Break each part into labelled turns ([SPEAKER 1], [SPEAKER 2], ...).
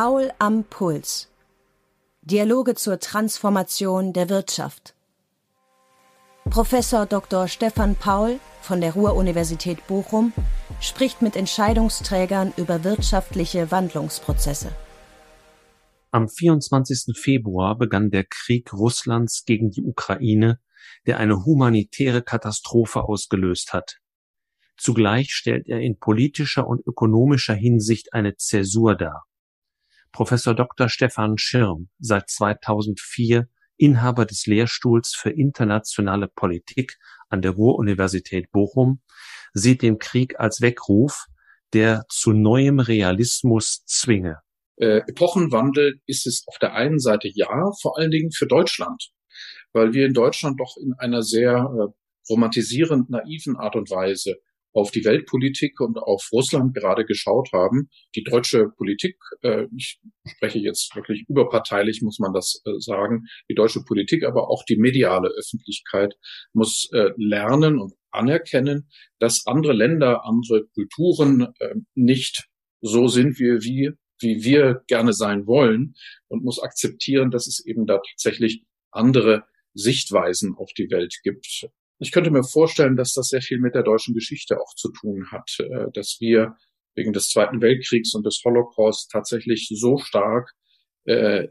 [SPEAKER 1] Paul am Puls. Dialoge zur Transformation der Wirtschaft. Professor Dr. Stefan Paul von der Ruhr-Universität Bochum spricht mit Entscheidungsträgern über wirtschaftliche Wandlungsprozesse.
[SPEAKER 2] Am 24. Februar begann der Krieg Russlands gegen die Ukraine, der eine humanitäre Katastrophe ausgelöst hat. Zugleich stellt er in politischer und ökonomischer Hinsicht eine Zäsur dar. Professor Dr. Stefan Schirm, seit 2004 Inhaber des Lehrstuhls für internationale Politik an der Ruhr-Universität Bochum, sieht den Krieg als Weckruf, der zu neuem Realismus zwinge.
[SPEAKER 3] Äh, Epochenwandel ist es auf der einen Seite ja, vor allen Dingen für Deutschland, weil wir in Deutschland doch in einer sehr äh, romantisierend naiven Art und Weise auf die Weltpolitik und auf Russland gerade geschaut haben. Die deutsche Politik, äh, ich spreche jetzt wirklich überparteilich, muss man das äh, sagen, die deutsche Politik, aber auch die mediale Öffentlichkeit muss äh, lernen und anerkennen, dass andere Länder, andere Kulturen äh, nicht so sind, wie, wie wir gerne sein wollen und muss akzeptieren, dass es eben da tatsächlich andere Sichtweisen auf die Welt gibt. Ich könnte mir vorstellen, dass das sehr viel mit der deutschen Geschichte auch zu tun hat, äh, dass wir wegen des Zweiten Weltkriegs und des Holocaust tatsächlich so stark äh,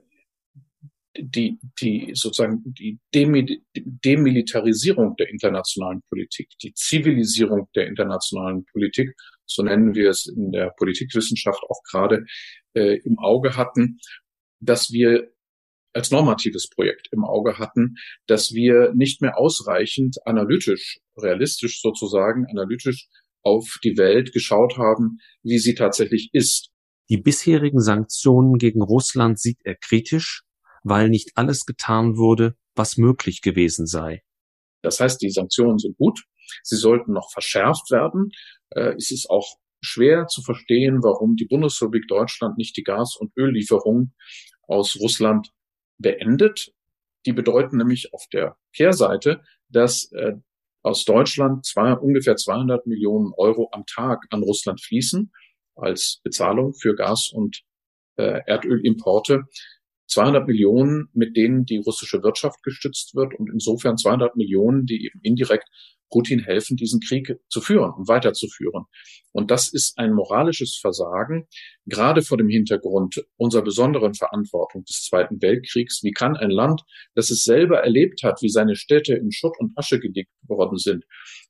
[SPEAKER 3] die, die sozusagen die Demilitarisierung der internationalen Politik, die Zivilisierung der internationalen Politik, so nennen wir es in der Politikwissenschaft auch gerade äh, im Auge hatten, dass wir als normatives Projekt im Auge hatten, dass wir nicht mehr ausreichend analytisch, realistisch sozusagen, analytisch auf die Welt geschaut haben, wie sie tatsächlich ist.
[SPEAKER 2] Die bisherigen Sanktionen gegen Russland sieht er kritisch, weil nicht alles getan wurde, was möglich gewesen sei.
[SPEAKER 3] Das heißt, die Sanktionen sind gut, sie sollten noch verschärft werden. Äh, es ist auch schwer zu verstehen, warum die Bundesrepublik Deutschland nicht die Gas- und Öllieferungen aus Russland beendet. Die bedeuten nämlich auf der Kehrseite, dass äh, aus Deutschland zwei, ungefähr 200 Millionen Euro am Tag an Russland fließen als Bezahlung für Gas- und äh, Erdölimporte. 200 Millionen, mit denen die russische Wirtschaft gestützt wird und insofern 200 Millionen, die eben indirekt Putin helfen, diesen Krieg zu führen und weiterzuführen. Und das ist ein moralisches Versagen, gerade vor dem Hintergrund unserer besonderen Verantwortung des Zweiten Weltkriegs. Wie kann ein Land, das es selber erlebt hat, wie seine Städte in Schutt und Asche gelegt worden sind,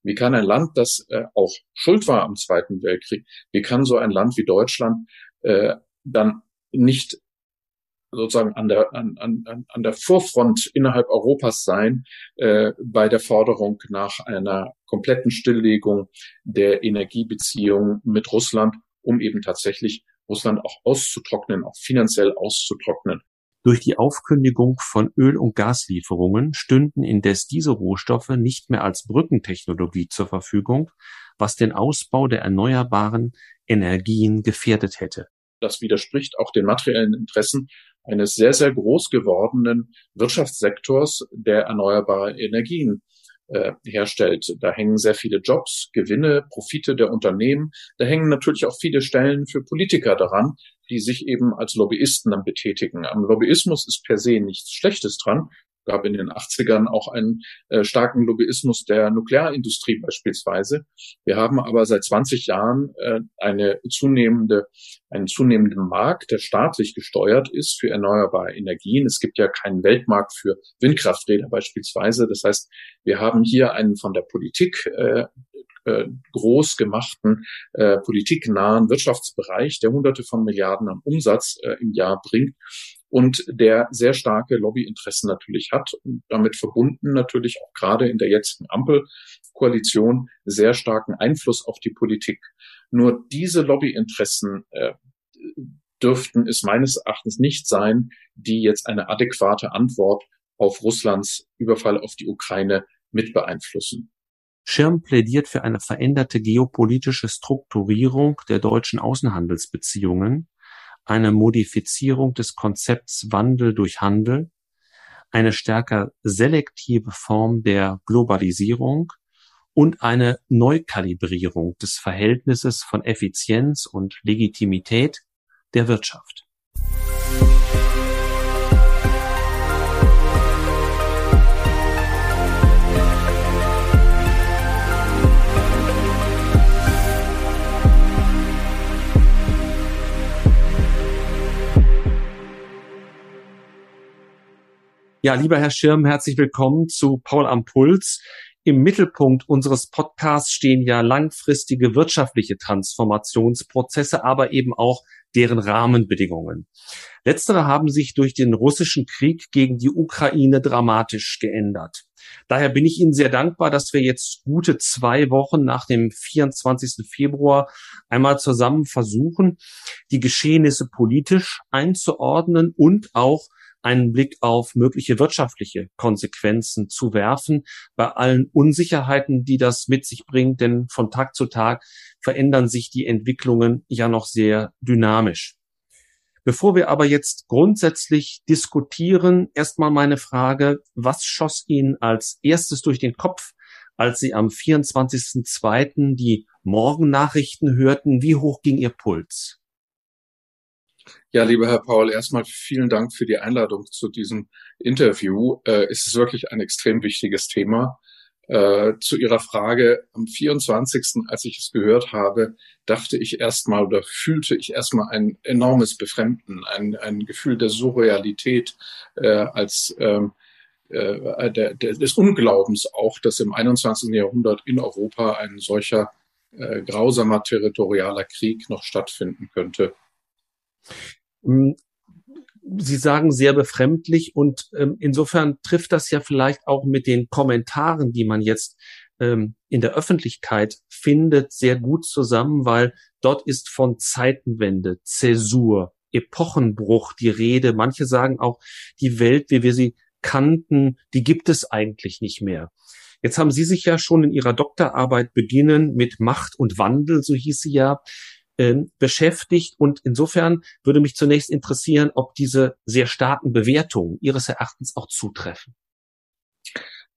[SPEAKER 3] wie kann ein Land, das äh, auch schuld war am Zweiten Weltkrieg, wie kann so ein Land wie Deutschland äh, dann nicht sozusagen an der, an, an, an der Vorfront innerhalb Europas sein äh, bei der Forderung nach einer kompletten Stilllegung der Energiebeziehungen mit Russland, um eben tatsächlich Russland auch auszutrocknen, auch finanziell auszutrocknen.
[SPEAKER 2] Durch die Aufkündigung von Öl- und Gaslieferungen stünden indes diese Rohstoffe nicht mehr als Brückentechnologie zur Verfügung, was den Ausbau der erneuerbaren Energien gefährdet hätte.
[SPEAKER 3] Das widerspricht auch den materiellen Interessen eines sehr, sehr groß gewordenen Wirtschaftssektors, der erneuerbare Energien äh, herstellt. Da hängen sehr viele Jobs, Gewinne, Profite der Unternehmen. Da hängen natürlich auch viele Stellen für Politiker daran, die sich eben als Lobbyisten dann betätigen. Am Lobbyismus ist per se nichts Schlechtes dran gab in den 80ern auch einen äh, starken Lobbyismus der Nuklearindustrie beispielsweise. Wir haben aber seit 20 Jahren äh, eine zunehmende, einen zunehmenden Markt, der staatlich gesteuert ist für erneuerbare Energien. Es gibt ja keinen Weltmarkt für Windkrafträder beispielsweise. Das heißt, wir haben hier einen von der Politik äh, äh groß gemachten äh, politiknahen Wirtschaftsbereich, der Hunderte von Milliarden an Umsatz äh, im Jahr bringt und der sehr starke Lobbyinteressen natürlich hat und damit verbunden natürlich auch gerade in der jetzigen Ampelkoalition sehr starken Einfluss auf die Politik. Nur diese Lobbyinteressen äh, dürften es meines Erachtens nicht sein, die jetzt eine adäquate Antwort auf Russlands Überfall auf die Ukraine mit beeinflussen.
[SPEAKER 2] Schirm plädiert für eine veränderte geopolitische Strukturierung der deutschen Außenhandelsbeziehungen, eine Modifizierung des Konzepts Wandel durch Handel, eine stärker selektive Form der Globalisierung und eine Neukalibrierung des Verhältnisses von Effizienz und Legitimität der Wirtschaft. Ja, lieber Herr Schirm, herzlich willkommen zu Paul am Puls. Im Mittelpunkt unseres Podcasts stehen ja langfristige wirtschaftliche Transformationsprozesse, aber eben auch deren Rahmenbedingungen. Letztere haben sich durch den russischen Krieg gegen die Ukraine dramatisch geändert. Daher bin ich Ihnen sehr dankbar, dass wir jetzt gute zwei Wochen nach dem 24. Februar einmal zusammen versuchen, die Geschehnisse politisch einzuordnen und auch einen Blick auf mögliche wirtschaftliche Konsequenzen zu werfen, bei allen Unsicherheiten, die das mit sich bringt, denn von Tag zu Tag verändern sich die Entwicklungen ja noch sehr dynamisch. Bevor wir aber jetzt grundsätzlich diskutieren, erstmal meine Frage, was schoss Ihnen als erstes durch den Kopf, als Sie am 24.02. die Morgennachrichten hörten? Wie hoch ging Ihr Puls?
[SPEAKER 3] Ja, lieber Herr Paul, erstmal vielen Dank für die Einladung zu diesem Interview. Äh, es ist wirklich ein extrem wichtiges Thema. Äh, zu Ihrer Frage, am 24., als ich es gehört habe, dachte ich erstmal oder fühlte ich erstmal ein enormes Befremden, ein, ein Gefühl der Surrealität äh, als ähm, äh, der, der, des Unglaubens auch, dass im 21. Jahrhundert in Europa ein solcher äh, grausamer territorialer Krieg noch stattfinden könnte.
[SPEAKER 2] Hm, Sie sagen sehr befremdlich und ähm, insofern trifft das ja vielleicht auch mit den Kommentaren, die man jetzt ähm, in der Öffentlichkeit findet, sehr gut zusammen, weil dort ist von Zeitenwende, Zäsur, Epochenbruch die Rede. Manche sagen auch, die Welt, wie wir sie kannten, die gibt es eigentlich nicht mehr. Jetzt haben Sie sich ja schon in Ihrer Doktorarbeit beginnen mit Macht und Wandel, so hieß sie ja, ähm, beschäftigt. Und insofern würde mich zunächst interessieren, ob diese sehr starken Bewertungen Ihres Erachtens auch zutreffen.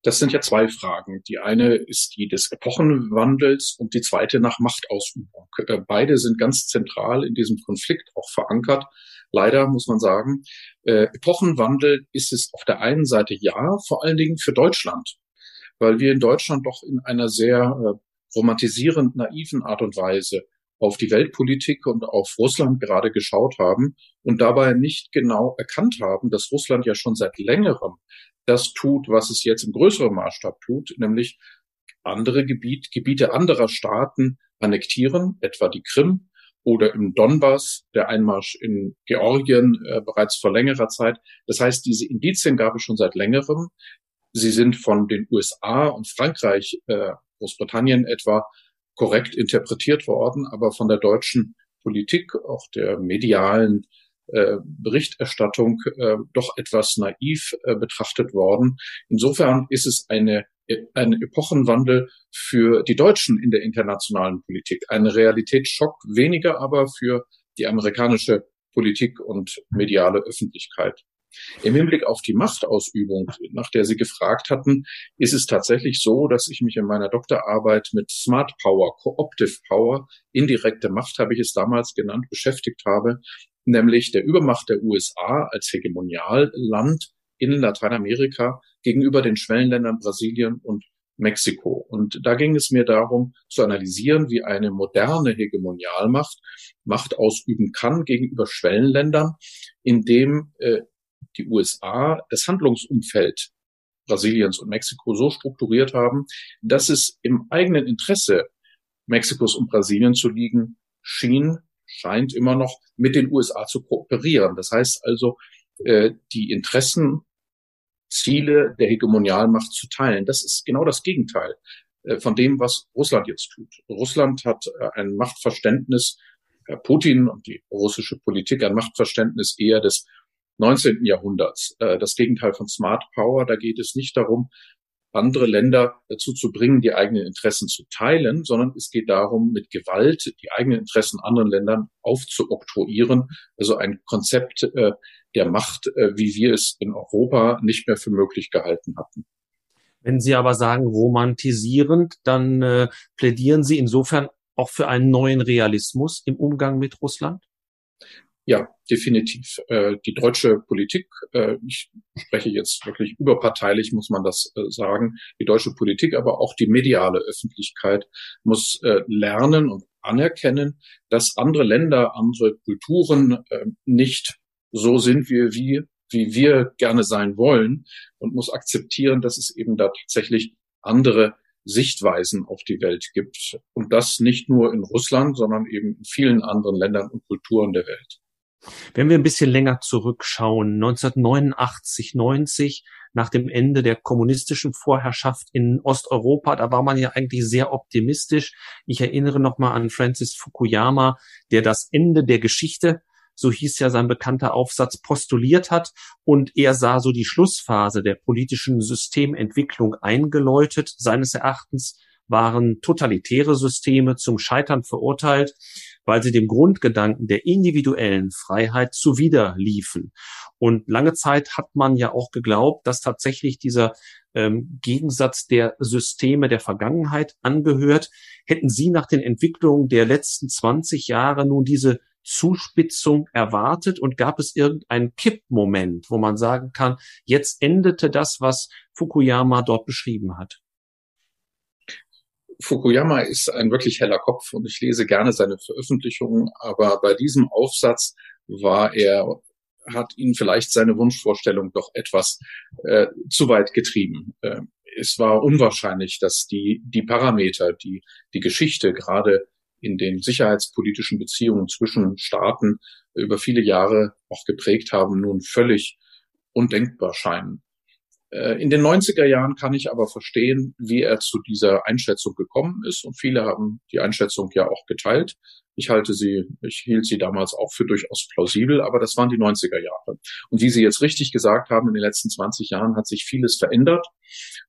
[SPEAKER 3] Das sind ja zwei Fragen. Die eine ist die des Epochenwandels und die zweite nach Machtausübung. Äh, beide sind ganz zentral in diesem Konflikt auch verankert. Leider muss man sagen, äh, Epochenwandel ist es auf der einen Seite ja, vor allen Dingen für Deutschland, weil wir in Deutschland doch in einer sehr äh, romantisierend naiven Art und Weise auf die Weltpolitik und auf Russland gerade geschaut haben und dabei nicht genau erkannt haben, dass Russland ja schon seit längerem das tut, was es jetzt im größeren Maßstab tut, nämlich andere Gebiet, Gebiete anderer Staaten annektieren, etwa die Krim oder im Donbass, der Einmarsch in Georgien äh, bereits vor längerer Zeit. Das heißt, diese Indizien gab es schon seit längerem. Sie sind von den USA und Frankreich, äh, Großbritannien etwa, korrekt interpretiert worden, aber von der deutschen Politik, auch der medialen äh, Berichterstattung äh, doch etwas naiv äh, betrachtet worden. Insofern ist es eine ein Epochenwandel für die Deutschen in der internationalen Politik. Ein Realitätsschock weniger aber für die amerikanische Politik und mediale Öffentlichkeit. Im Hinblick auf die Machtausübung, nach der Sie gefragt hatten, ist es tatsächlich so, dass ich mich in meiner Doktorarbeit mit Smart Power, Cooptive Power, indirekte Macht habe ich es damals genannt, beschäftigt habe, nämlich der Übermacht der USA als Hegemonialland in Lateinamerika gegenüber den Schwellenländern Brasilien und Mexiko. Und da ging es mir darum, zu analysieren, wie eine moderne Hegemonialmacht Macht ausüben kann gegenüber Schwellenländern, indem äh, die USA das Handlungsumfeld Brasiliens und Mexiko so strukturiert haben, dass es im eigenen Interesse Mexikos und Brasilien zu liegen schien, scheint immer noch mit den USA zu kooperieren. Das heißt also, äh, die Interessen, Ziele der Hegemonialmacht zu teilen. Das ist genau das Gegenteil äh, von dem, was Russland jetzt tut. Russland hat äh, ein Machtverständnis, Putin und die russische Politik ein Machtverständnis eher des 19. Jahrhunderts. Äh, das Gegenteil von Smart Power, da geht es nicht darum, andere Länder dazu zu bringen, die eigenen Interessen zu teilen, sondern es geht darum, mit Gewalt die eigenen Interessen anderen Ländern aufzuoktroyieren. Also ein Konzept äh, der Macht, äh, wie wir es in Europa nicht mehr für möglich gehalten hatten.
[SPEAKER 2] Wenn Sie aber sagen romantisierend, dann äh, plädieren Sie insofern auch für einen neuen Realismus im Umgang mit Russland?
[SPEAKER 3] Ja, definitiv. Äh, die deutsche Politik, äh, ich spreche jetzt wirklich überparteilich, muss man das äh, sagen, die deutsche Politik, aber auch die mediale Öffentlichkeit muss äh, lernen und anerkennen, dass andere Länder, andere Kulturen äh, nicht so sind, wie, wie wie wir gerne sein wollen und muss akzeptieren, dass es eben da tatsächlich andere Sichtweisen auf die Welt gibt. Und das nicht nur in Russland, sondern eben in vielen anderen Ländern und Kulturen der Welt.
[SPEAKER 2] Wenn wir ein bisschen länger zurückschauen, 1989, 90, nach dem Ende der kommunistischen Vorherrschaft in Osteuropa, da war man ja eigentlich sehr optimistisch. Ich erinnere nochmal an Francis Fukuyama, der das Ende der Geschichte so hieß ja sein bekannter Aufsatz, postuliert hat. Und er sah so die Schlussphase der politischen Systementwicklung eingeläutet. Seines Erachtens waren totalitäre Systeme zum Scheitern verurteilt, weil sie dem Grundgedanken der individuellen Freiheit zuwiderliefen. Und lange Zeit hat man ja auch geglaubt, dass tatsächlich dieser ähm, Gegensatz der Systeme der Vergangenheit angehört. Hätten Sie nach den Entwicklungen der letzten 20 Jahre nun diese Zuspitzung erwartet und gab es irgendeinen Kippmoment, wo man sagen kann, jetzt endete das, was Fukuyama dort beschrieben hat?
[SPEAKER 3] Fukuyama ist ein wirklich heller Kopf und ich lese gerne seine Veröffentlichungen, aber bei diesem Aufsatz war er, hat ihn vielleicht seine Wunschvorstellung doch etwas äh, zu weit getrieben. Äh, es war unwahrscheinlich, dass die, die Parameter, die die Geschichte gerade in den sicherheitspolitischen Beziehungen zwischen Staaten über viele Jahre auch geprägt haben, nun völlig undenkbar scheinen. Äh, in den 90er Jahren kann ich aber verstehen, wie er zu dieser Einschätzung gekommen ist. Und viele haben die Einschätzung ja auch geteilt. Ich halte sie, ich hielt sie damals auch für durchaus plausibel, aber das waren die 90er Jahre. Und wie Sie jetzt richtig gesagt haben, in den letzten 20 Jahren hat sich vieles verändert.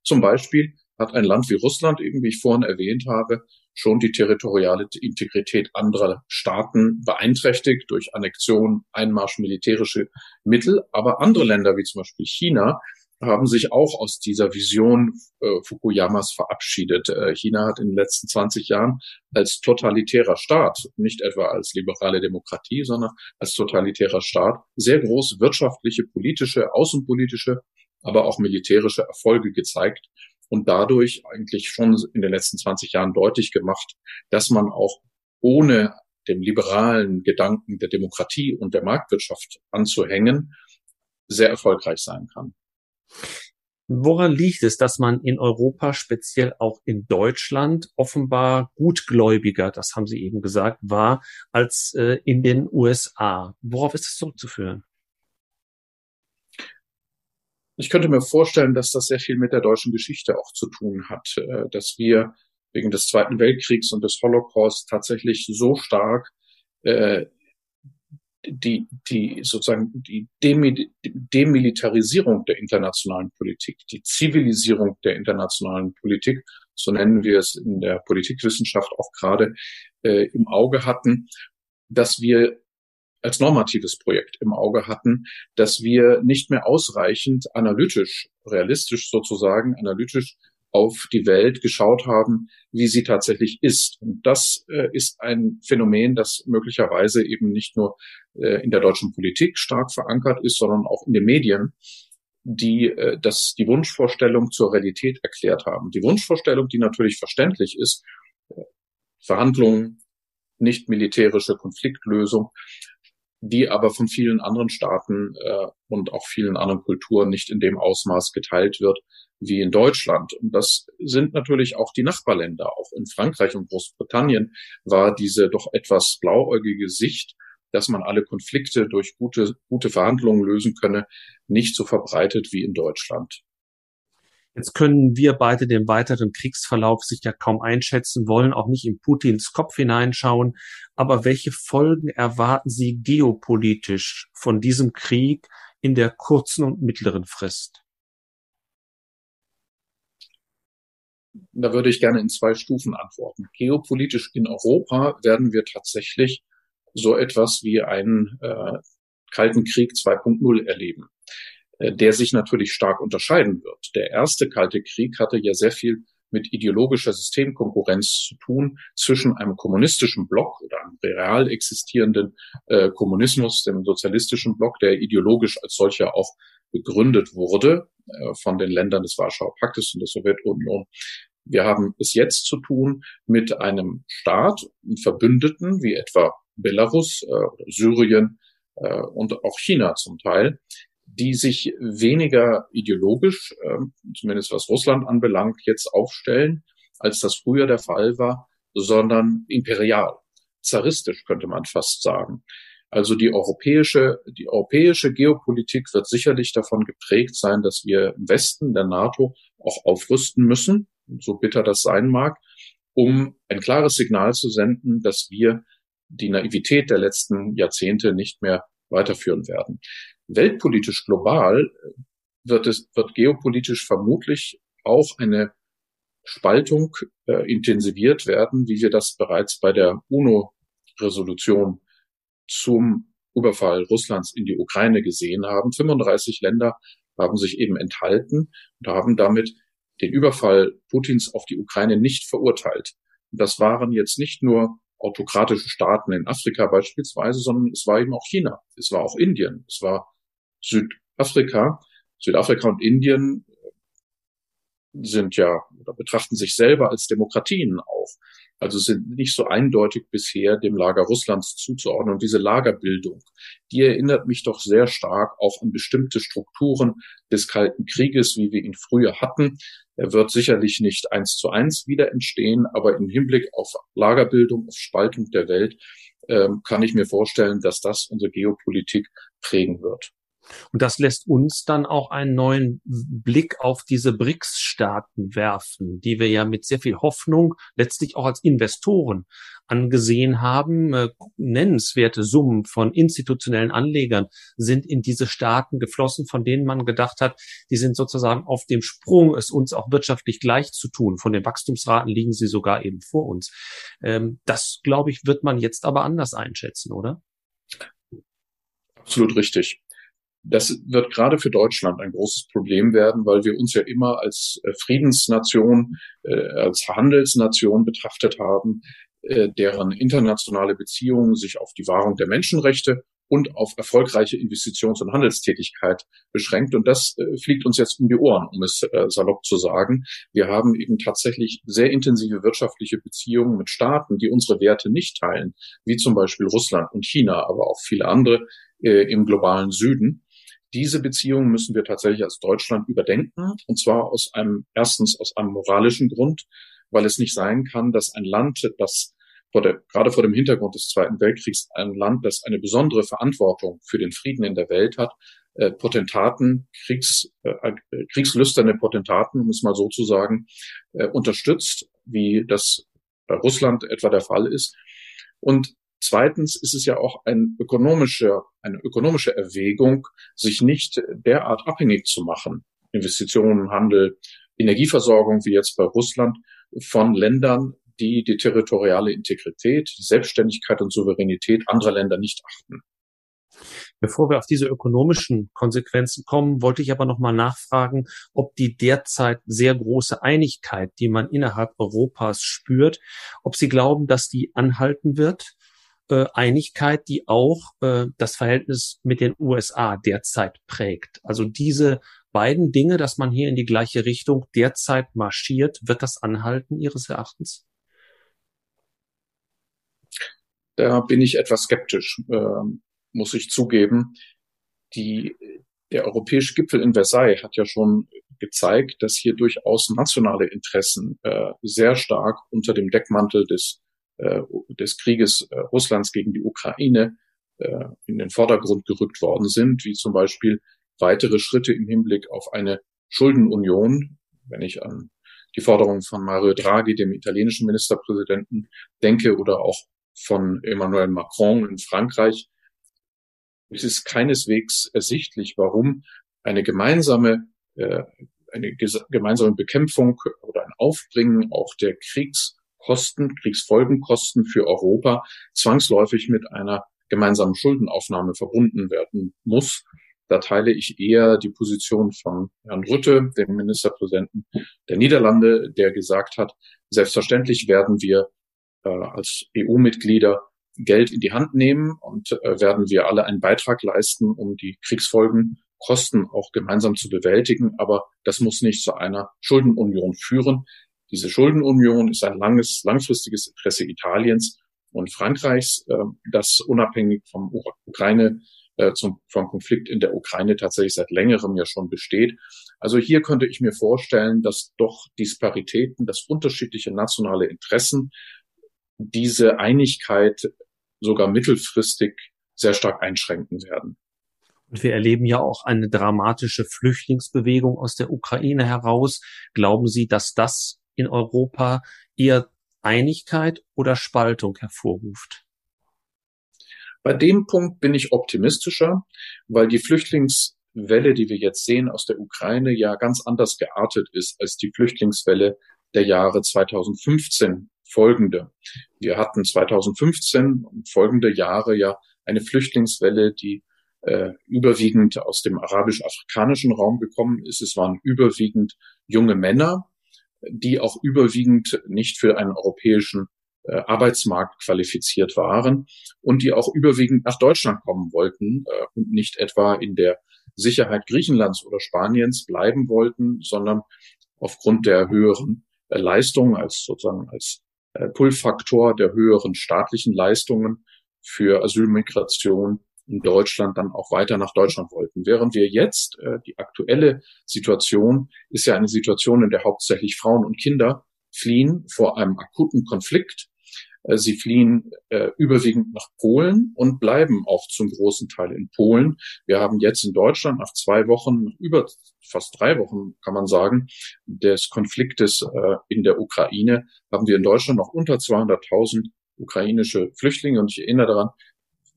[SPEAKER 3] Zum Beispiel hat ein Land wie Russland, eben wie ich vorhin erwähnt habe, schon die territoriale Integrität anderer Staaten beeinträchtigt durch Annexion, Einmarsch, militärische Mittel. Aber andere Länder wie zum Beispiel China haben sich auch aus dieser Vision äh, Fukuyamas verabschiedet. Äh, China hat in den letzten 20 Jahren als totalitärer Staat, nicht etwa als liberale Demokratie, sondern als totalitärer Staat sehr große wirtschaftliche, politische, außenpolitische, aber auch militärische Erfolge gezeigt und dadurch eigentlich schon in den letzten 20 Jahren deutlich gemacht, dass man auch ohne dem liberalen Gedanken der Demokratie und der Marktwirtschaft anzuhängen, sehr erfolgreich sein kann.
[SPEAKER 2] Woran liegt es, dass man in Europa, speziell auch in Deutschland, offenbar gutgläubiger, das haben Sie eben gesagt, war als äh, in den USA? Worauf ist es zurückzuführen?
[SPEAKER 3] Ich könnte mir vorstellen, dass das sehr viel mit der deutschen Geschichte auch zu tun hat, äh, dass wir wegen des Zweiten Weltkriegs und des Holocaust tatsächlich so stark äh, die, die sozusagen die Demilitarisierung der internationalen Politik, die Zivilisierung der internationalen Politik, so nennen wir es in der Politikwissenschaft auch gerade, äh, im Auge hatten, dass wir als normatives Projekt im Auge hatten, dass wir nicht mehr ausreichend analytisch, realistisch sozusagen, analytisch auf die Welt geschaut haben, wie sie tatsächlich ist. Und das äh, ist ein Phänomen, das möglicherweise eben nicht nur äh, in der deutschen Politik stark verankert ist, sondern auch in den Medien, die äh, das die Wunschvorstellung zur Realität erklärt haben. Die Wunschvorstellung, die natürlich verständlich ist, äh, Verhandlungen, nicht militärische Konfliktlösung, die aber von vielen anderen Staaten äh, und auch vielen anderen Kulturen nicht in dem Ausmaß geteilt wird wie in Deutschland. Und das sind natürlich auch die Nachbarländer. Auch in Frankreich und Großbritannien war diese doch etwas blauäugige Sicht, dass man alle Konflikte durch gute, gute Verhandlungen lösen könne, nicht so verbreitet wie in Deutschland.
[SPEAKER 2] Jetzt können wir beide den weiteren Kriegsverlauf sicher kaum einschätzen, wollen auch nicht in Putins Kopf hineinschauen. Aber welche Folgen erwarten Sie geopolitisch von diesem Krieg in der kurzen und mittleren Frist?
[SPEAKER 3] Da würde ich gerne in zwei Stufen antworten. Geopolitisch in Europa werden wir tatsächlich so etwas wie einen äh, Kalten Krieg 2.0 erleben. Äh, der sich natürlich stark unterscheiden wird. Der erste Kalte Krieg hatte ja sehr viel mit ideologischer Systemkonkurrenz zu tun zwischen einem kommunistischen Block oder einem real existierenden äh, Kommunismus, dem sozialistischen Block, der ideologisch als solcher auch begründet wurde äh, von den Ländern des Warschauer Paktes und der Sowjetunion. Wir haben es jetzt zu tun mit einem Staat Verbündeten wie etwa Belarus, äh, Syrien äh, und auch China zum Teil, die sich weniger ideologisch, äh, zumindest was Russland anbelangt, jetzt aufstellen, als das früher der Fall war, sondern imperial, zaristisch könnte man fast sagen. Also die europäische, die europäische Geopolitik wird sicherlich davon geprägt sein, dass wir im Westen der NATO auch aufrüsten müssen, so bitter das sein mag, um ein klares Signal zu senden, dass wir die Naivität der letzten Jahrzehnte nicht mehr weiterführen werden. Weltpolitisch global wird es, wird geopolitisch vermutlich auch eine Spaltung äh, intensiviert werden, wie wir das bereits bei der UNO-Resolution zum Überfall Russlands in die Ukraine gesehen haben. 35 Länder haben sich eben enthalten und haben damit den Überfall Putins auf die Ukraine nicht verurteilt. Und das waren jetzt nicht nur autokratische Staaten in Afrika beispielsweise, sondern es war eben auch China, es war auch Indien, es war Südafrika. Südafrika und Indien sind ja oder betrachten sich selber als Demokratien auch. Also sind nicht so eindeutig bisher dem Lager Russlands zuzuordnen. Und diese Lagerbildung, die erinnert mich doch sehr stark auch an bestimmte Strukturen des Kalten Krieges, wie wir ihn früher hatten. Er wird sicherlich nicht eins zu eins wieder entstehen, aber im Hinblick auf Lagerbildung, auf Spaltung der Welt, ähm, kann ich mir vorstellen, dass das unsere Geopolitik prägen wird.
[SPEAKER 2] Und das lässt uns dann auch einen neuen Blick auf diese BRICS-Staaten werfen, die wir ja mit sehr viel Hoffnung letztlich auch als Investoren angesehen haben. Äh, nennenswerte Summen von institutionellen Anlegern sind in diese Staaten geflossen, von denen man gedacht hat, die sind sozusagen auf dem Sprung, es uns auch wirtschaftlich gleich zu tun. Von den Wachstumsraten liegen sie sogar eben vor uns. Ähm, das, glaube ich, wird man jetzt aber anders einschätzen, oder?
[SPEAKER 3] Absolut richtig. Das wird gerade für Deutschland ein großes Problem werden, weil wir uns ja immer als äh, Friedensnation, äh, als Handelsnation betrachtet haben, äh, deren internationale Beziehungen sich auf die Wahrung der Menschenrechte und auf erfolgreiche Investitions- und Handelstätigkeit beschränkt. Und das fliegt uns jetzt um die Ohren, um es salopp zu sagen. Wir haben eben tatsächlich sehr intensive wirtschaftliche Beziehungen mit Staaten, die unsere Werte nicht teilen, wie zum Beispiel Russland und China, aber auch viele andere im globalen Süden. Diese Beziehungen müssen wir tatsächlich als Deutschland überdenken. Und zwar aus einem, erstens aus einem moralischen Grund, weil es nicht sein kann, dass ein Land, das vor der, gerade vor dem Hintergrund des Zweiten Weltkriegs ein Land, das eine besondere Verantwortung für den Frieden in der Welt hat, äh, Potentaten, Kriegs, äh, äh kriegslüsterne Potentaten, um es mal so zu sagen, äh, unterstützt, wie das bei Russland etwa der Fall ist. Und Zweitens ist es ja auch ein ökonomische, eine ökonomische Erwägung, sich nicht derart abhängig zu machen. Investitionen, Handel, Energieversorgung, wie jetzt bei Russland, von Ländern, die die territoriale Integrität, Selbstständigkeit und Souveränität anderer Länder nicht achten.
[SPEAKER 2] Bevor wir auf diese ökonomischen Konsequenzen kommen, wollte ich aber noch mal nachfragen, ob die derzeit sehr große Einigkeit, die man innerhalb Europas spürt, ob Sie glauben, dass die anhalten wird äh, Einigkeit, die auch äh, das Verhältnis mit den USA derzeit prägt. Also diese beiden Dinge, dass man hier in die gleiche Richtung derzeit marschiert, wird das anhalten Ihres Erachtens?
[SPEAKER 3] Da bin ich etwas skeptisch, äh, muss ich zugeben. Die, der europäische Gipfel in Versailles hat ja schon gezeigt, dass hier durchaus nationale Interessen äh, sehr stark unter dem Deckmantel des des Krieges äh, Russlands gegen die Ukraine äh, in den Vordergrund gerückt worden sind, wie zum Beispiel weitere Schritte im Hinblick auf eine Schuldenunion, wenn ich an die Forderung von Mario Draghi, dem italienischen Ministerpräsidenten, denke oder auch von Emmanuel Macron in Frankreich. Es ist keineswegs ersichtlich, warum eine gemeinsame, äh, eine gemeinsame Bekämpfung oder ein Aufbringen auch der Kriegs- Kosten, Kriegsfolgenkosten für Europa zwangsläufig mit einer gemeinsamen Schuldenaufnahme verbunden werden muss. Da teile ich eher die Position von Herrn Rütte, dem Ministerpräsidenten der Niederlande, der gesagt hat, selbstverständlich werden wir äh, als EU-Mitglieder Geld in die Hand nehmen und äh, werden wir alle einen Beitrag leisten, um die Kriegsfolgenkosten auch gemeinsam zu bewältigen. Aber das muss nicht zu einer Schuldenunion führen. Diese Schuldenunion ist ein langes, langfristiges Interesse Italiens und Frankreichs, äh, das unabhängig vom Ukraine äh, zum, vom Konflikt in der Ukraine tatsächlich seit längerem ja schon besteht. Also hier könnte ich mir vorstellen, dass doch Disparitäten, dass unterschiedliche nationale Interessen diese Einigkeit sogar mittelfristig sehr stark einschränken werden.
[SPEAKER 2] Und wir erleben ja auch eine dramatische Flüchtlingsbewegung aus der Ukraine heraus. Glauben Sie, dass das in Europa eher Einigkeit oder Spaltung hervorruft?
[SPEAKER 3] Bei dem Punkt bin ich optimistischer, weil die Flüchtlingswelle, die wir jetzt sehen aus der Ukraine, ja ganz anders geartet ist als die Flüchtlingswelle der Jahre 2015 folgende. Wir hatten 2015 und folgende Jahre ja eine Flüchtlingswelle, die äh, überwiegend aus dem arabisch-afrikanischen Raum gekommen ist. Es waren überwiegend junge Männer, die auch überwiegend nicht für einen europäischen äh, Arbeitsmarkt qualifiziert waren und die auch überwiegend nach Deutschland kommen wollten äh, und nicht etwa in der Sicherheit Griechenlands oder Spaniens bleiben wollten, sondern aufgrund der höheren äh, Leistungen als sozusagen als äh, Pull-Faktor der höheren staatlichen Leistungen für Asylmigration in Deutschland dann auch weiter nach Deutschland wollten. Während wir jetzt, äh, die aktuelle Situation ist ja eine Situation, in der hauptsächlich Frauen und Kinder fliehen vor einem akuten Konflikt. Äh, sie fliehen äh, überwiegend nach Polen und bleiben auch zum großen Teil in Polen. Wir haben jetzt in Deutschland nach zwei Wochen, über fast drei Wochen kann man sagen, des Konfliktes äh, in der Ukraine, haben wir in Deutschland noch unter 200.000 ukrainische Flüchtlinge. Und ich erinnere daran,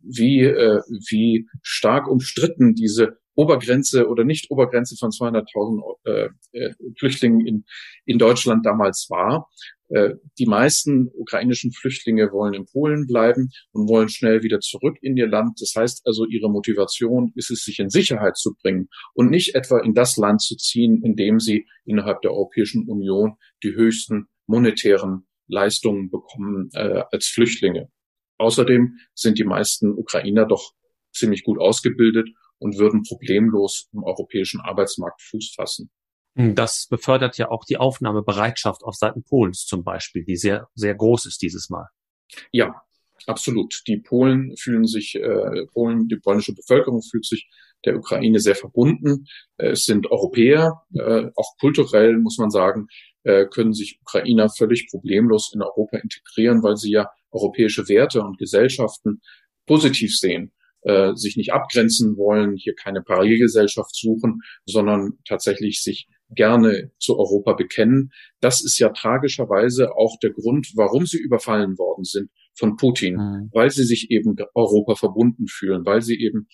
[SPEAKER 3] wie, äh, wie stark umstritten diese Obergrenze oder nicht Obergrenze von 200.000 äh, äh, Flüchtlingen in, in Deutschland damals war. Äh, die meisten ukrainischen Flüchtlinge wollen in Polen bleiben und wollen schnell wieder zurück in ihr Land. Das heißt also, ihre Motivation ist es, sich in Sicherheit zu bringen und nicht etwa in das Land zu ziehen, in dem sie innerhalb der Europäischen Union die höchsten monetären Leistungen bekommen äh, als Flüchtlinge. Außerdem sind die meisten Ukrainer doch ziemlich gut ausgebildet und würden problemlos im europäischen Arbeitsmarkt Fuß fassen.
[SPEAKER 2] Das befördert ja auch die Aufnahmebereitschaft auf Seiten Polens zum Beispiel, die sehr, sehr groß ist dieses Mal.
[SPEAKER 3] Ja, absolut. Die Polen fühlen sich, äh, Polen, die polnische Bevölkerung fühlt sich der Ukraine sehr verbunden. Äh, es sind Europäer, äh, auch kulturell muss man sagen, äh, können sich Ukrainer völlig problemlos in Europa integrieren, weil sie ja europäische Werte und Gesellschaften positiv sehen, äh, sich nicht abgrenzen wollen, hier keine Parallelgesellschaft suchen, sondern tatsächlich sich gerne zu Europa bekennen. Das ist ja tragischerweise auch der Grund, warum sie überfallen worden sind von Putin, mhm. weil sie sich eben Europa verbunden fühlen, weil sie eben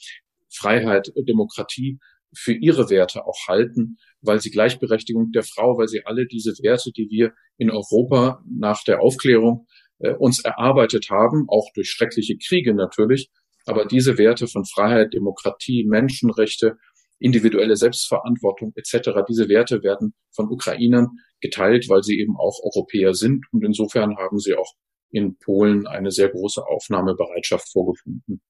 [SPEAKER 3] Freiheit, Demokratie für ihre Werte auch halten, weil sie Gleichberechtigung der Frau, weil sie alle diese Werte, die wir in Europa nach der Aufklärung äh, uns erarbeitet haben, auch durch schreckliche Kriege natürlich, aber diese Werte von Freiheit, Demokratie, Menschenrechte, individuelle Selbstverantwortung etc., diese Werte werden von Ukrainern geteilt, weil sie eben auch Europäer sind und insofern haben sie auch in Polen eine sehr große Aufnahmebereitschaft vorgefunden.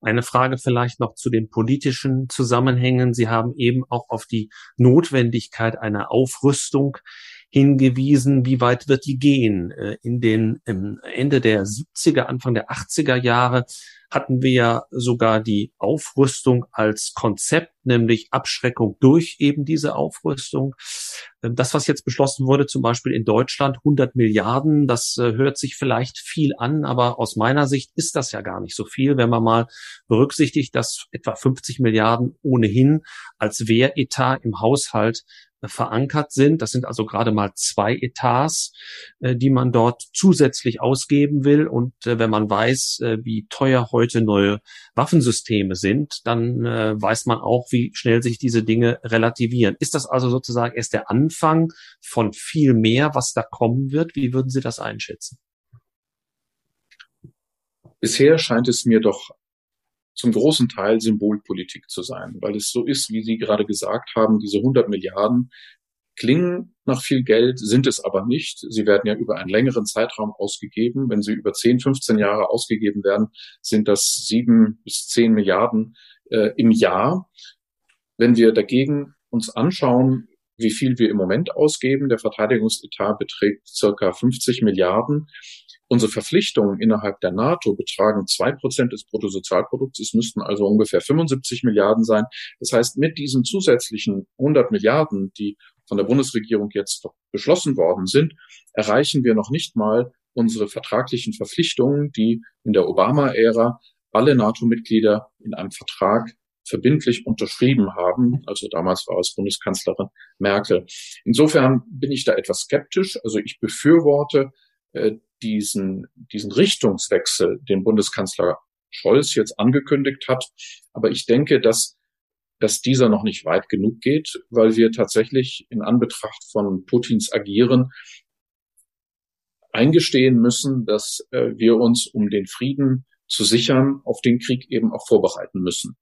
[SPEAKER 2] Eine Frage vielleicht noch zu den politischen Zusammenhängen. Sie haben eben auch auf die Notwendigkeit einer Aufrüstung hingewiesen. Wie weit wird die gehen? Äh, in den Ende der 70er, Anfang der 80er Jahre hatten wir ja sogar die Aufrüstung als Konzept, nämlich Abschreckung durch eben diese Aufrüstung. Ähm, das, was jetzt beschlossen wurde, zum Beispiel in Deutschland, 100 Milliarden, das äh, hört sich vielleicht viel an, aber aus meiner Sicht ist das ja gar nicht so viel, wenn man mal berücksichtigt, dass etwa 50 Milliarden ohnehin als Wehretat im Haushalt verankert sind. Das sind also gerade mal zwei Etats, äh, die man dort zusätzlich ausgeben will. Und äh, wenn man weiß, äh, wie teuer heute neue Waffensysteme sind, dann weiß man auch, wie schnell sich diese Dinge relativieren. Ist das also sozusagen erst der Anfang von viel mehr, was da kommen wird? Wie würden Sie das einschätzen?
[SPEAKER 3] Bisher scheint es mir doch zum großen Teil Symbolpolitik zu sein, weil es so ist, wie Sie gerade gesagt haben, diese 100 Milliarden klingen nach viel Geld, sind es aber nicht. Sie werden ja über einen längeren Zeitraum ausgegeben. Wenn sie über 10, 15 Jahre ausgegeben werden, sind das sieben bis zehn Milliarden äh, im Jahr. Wenn wir dagegen uns anschauen, wie viel wir im Moment ausgeben, der Verteidigungsetat beträgt circa 50 Milliarden, Unsere Verpflichtungen innerhalb der NATO betragen zwei Prozent des Bruttosozialprodukts. Es müssten also ungefähr 75 Milliarden sein. Das heißt, mit diesen zusätzlichen 100 Milliarden, die von der Bundesregierung jetzt beschlossen worden sind, erreichen wir noch nicht mal unsere vertraglichen Verpflichtungen, die in der Obama-Ära alle NATO-Mitglieder in einem Vertrag verbindlich unterschrieben haben. Also damals war es Bundeskanzlerin Merkel. Insofern bin ich da etwas skeptisch. Also ich befürworte diesen, diesen Richtungswechsel, den Bundeskanzler Scholz jetzt angekündigt hat. Aber ich denke, dass, dass dieser noch nicht weit genug geht, weil wir tatsächlich in Anbetracht von Putins Agieren eingestehen müssen, dass äh, wir uns, um den Frieden zu sichern, auf den Krieg eben auch vorbereiten müssen.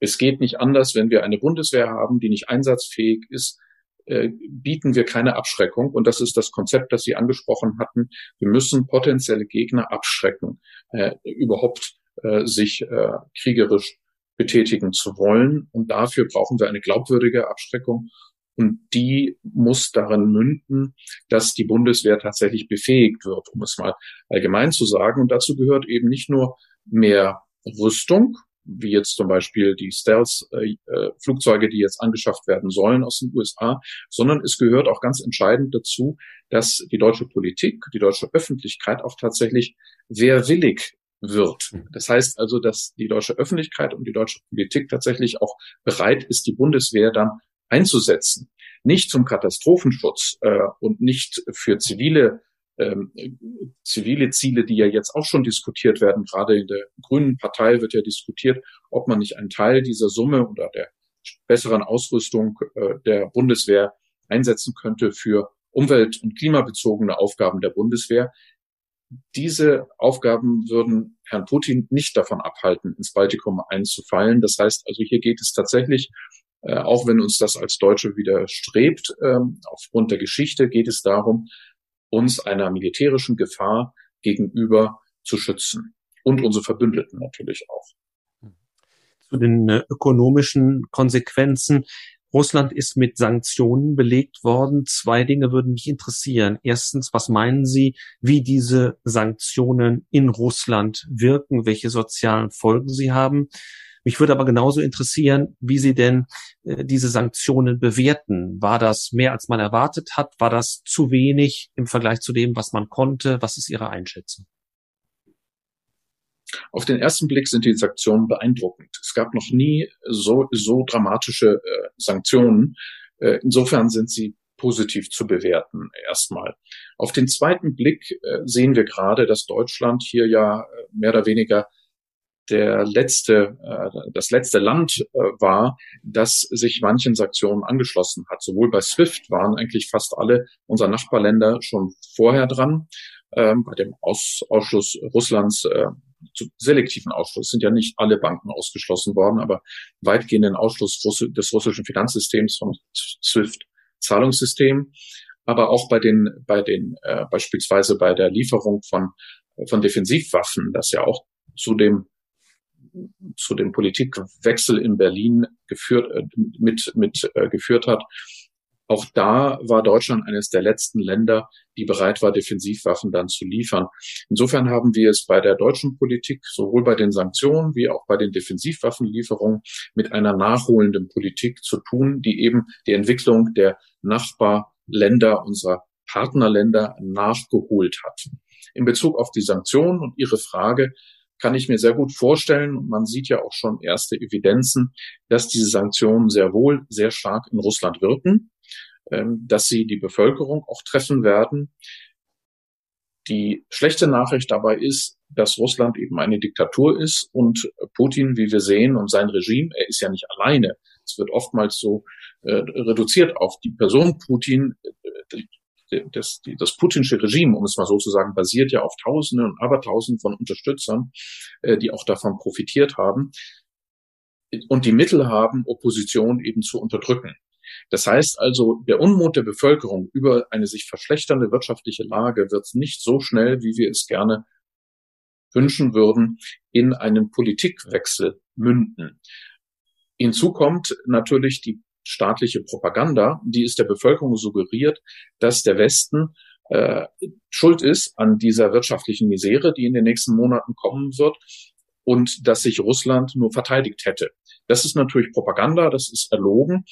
[SPEAKER 3] Es geht nicht anders, wenn wir eine Bundeswehr haben, die nicht einsatzfähig ist, äh, bieten wir keine Abschreckung. Und das ist das Konzept, das Sie angesprochen hatten. Wir müssen potenzielle Gegner abschrecken, äh, überhaupt äh, sich äh, kriegerisch betätigen zu wollen. Und dafür brauchen wir eine glaubwürdige Abschreckung. Und die muss darin münden, dass die Bundeswehr tatsächlich befähigt wird, um es mal allgemein zu sagen. Und dazu gehört eben nicht nur mehr Rüstung, wie jetzt zum Beispiel die Stealth-Flugzeuge, die jetzt angeschafft werden sollen aus den USA, sondern es gehört auch ganz entscheidend dazu, dass die deutsche Politik, die deutsche Öffentlichkeit auch tatsächlich wehrwillig wird. Mhm. Das heißt also, dass die deutsche Öffentlichkeit und die deutsche Politik tatsächlich auch bereit ist, die Bundeswehr dann einzusetzen. Nicht zum Katastrophenschutz äh, und nicht für zivile ähm, zivile Ziele, die ja jetzt auch schon diskutiert werden. Gerade in der Grünen Partei wird ja diskutiert, ob man nicht einen Teil dieser Summe oder der besseren Ausrüstung äh, der Bundeswehr einsetzen könnte für umwelt- und klimabezogene Aufgaben der Bundeswehr. Diese Aufgaben würden Herrn Putin nicht davon abhalten, ins Baltikum einzufallen. Das heißt also, hier geht es tatsächlich, äh, auch wenn uns das als Deutsche widerstrebt, äh, aufgrund der Geschichte geht es darum, uns einer militärischen Gefahr gegenüber zu schützen und unsere Verbündeten natürlich auch.
[SPEAKER 2] Zu den äh, ökonomischen Konsequenzen. Russland ist mit Sanktionen belegt worden. Zwei Dinge würden mich interessieren. Erstens, was meinen Sie, wie diese Sanktionen in Russland wirken, welche sozialen Folgen sie haben? Mich würde aber genauso interessieren, wie Sie denn äh, diese Sanktionen bewerten. War das mehr, als man erwartet hat? War das zu wenig im Vergleich zu dem, was man konnte? Was ist Ihre Einschätzung?
[SPEAKER 3] Auf den ersten Blick sind die Sanktionen beeindruckend. Es gab noch nie so, so dramatische äh, Sanktionen. Äh, insofern sind sie positiv zu bewerten erstmal. Auf den zweiten Blick äh, sehen wir gerade, dass Deutschland hier ja äh, mehr oder weniger der letzte, äh, das letzte Land äh, war, das sich manchen Sanktionen angeschlossen hat. Sowohl bei SWIFT waren eigentlich fast alle unserer Nachbarländer schon vorher dran. Ähm, bei dem Aus Ausschluss Russlands, äh, zu selektiven Ausschluss sind ja nicht alle Banken ausgeschlossen worden, aber weitgehenden Ausschluss des russischen Finanzsystems vom SWIFT-Zahlungssystem. Aber auch bei den, bei den, äh, beispielsweise bei der Lieferung von, von Defensivwaffen, das ja auch zu dem zu dem Politikwechsel in Berlin geführt, äh, mit, mit äh, geführt hat. Auch da war Deutschland eines der letzten Länder, die bereit war, Defensivwaffen dann zu liefern. Insofern haben wir es bei der deutschen Politik, sowohl bei den Sanktionen wie auch bei den Defensivwaffenlieferungen, mit einer nachholenden Politik zu tun, die eben die Entwicklung der Nachbarländer unserer Partnerländer nachgeholt hat. In Bezug auf die Sanktionen und Ihre Frage kann ich mir sehr gut vorstellen, man sieht ja auch schon erste Evidenzen, dass diese Sanktionen sehr wohl sehr stark in Russland wirken, ähm, dass sie die Bevölkerung auch treffen werden. Die schlechte Nachricht dabei ist, dass Russland eben eine Diktatur ist und Putin, wie wir sehen, und sein Regime, er ist ja nicht alleine. Es wird oftmals so äh, reduziert auf die Person Putin. Das, das putinsche Regime, um es mal so zu sagen, basiert ja auf Tausenden und Abertausenden von Unterstützern, äh, die auch davon profitiert haben und die Mittel haben, Opposition eben zu unterdrücken. Das heißt also, der Unmut der Bevölkerung über eine sich verschlechternde wirtschaftliche Lage wird nicht so schnell, wie wir es gerne wünschen würden, in einen Politikwechsel münden. Hinzu kommt natürlich die staatliche Propaganda, die es der Bevölkerung suggeriert, dass der Westen äh, schuld ist an dieser wirtschaftlichen Misere, die in den nächsten Monaten kommen wird und dass sich Russland nur verteidigt hätte. Das ist natürlich Propaganda, das ist erlogen,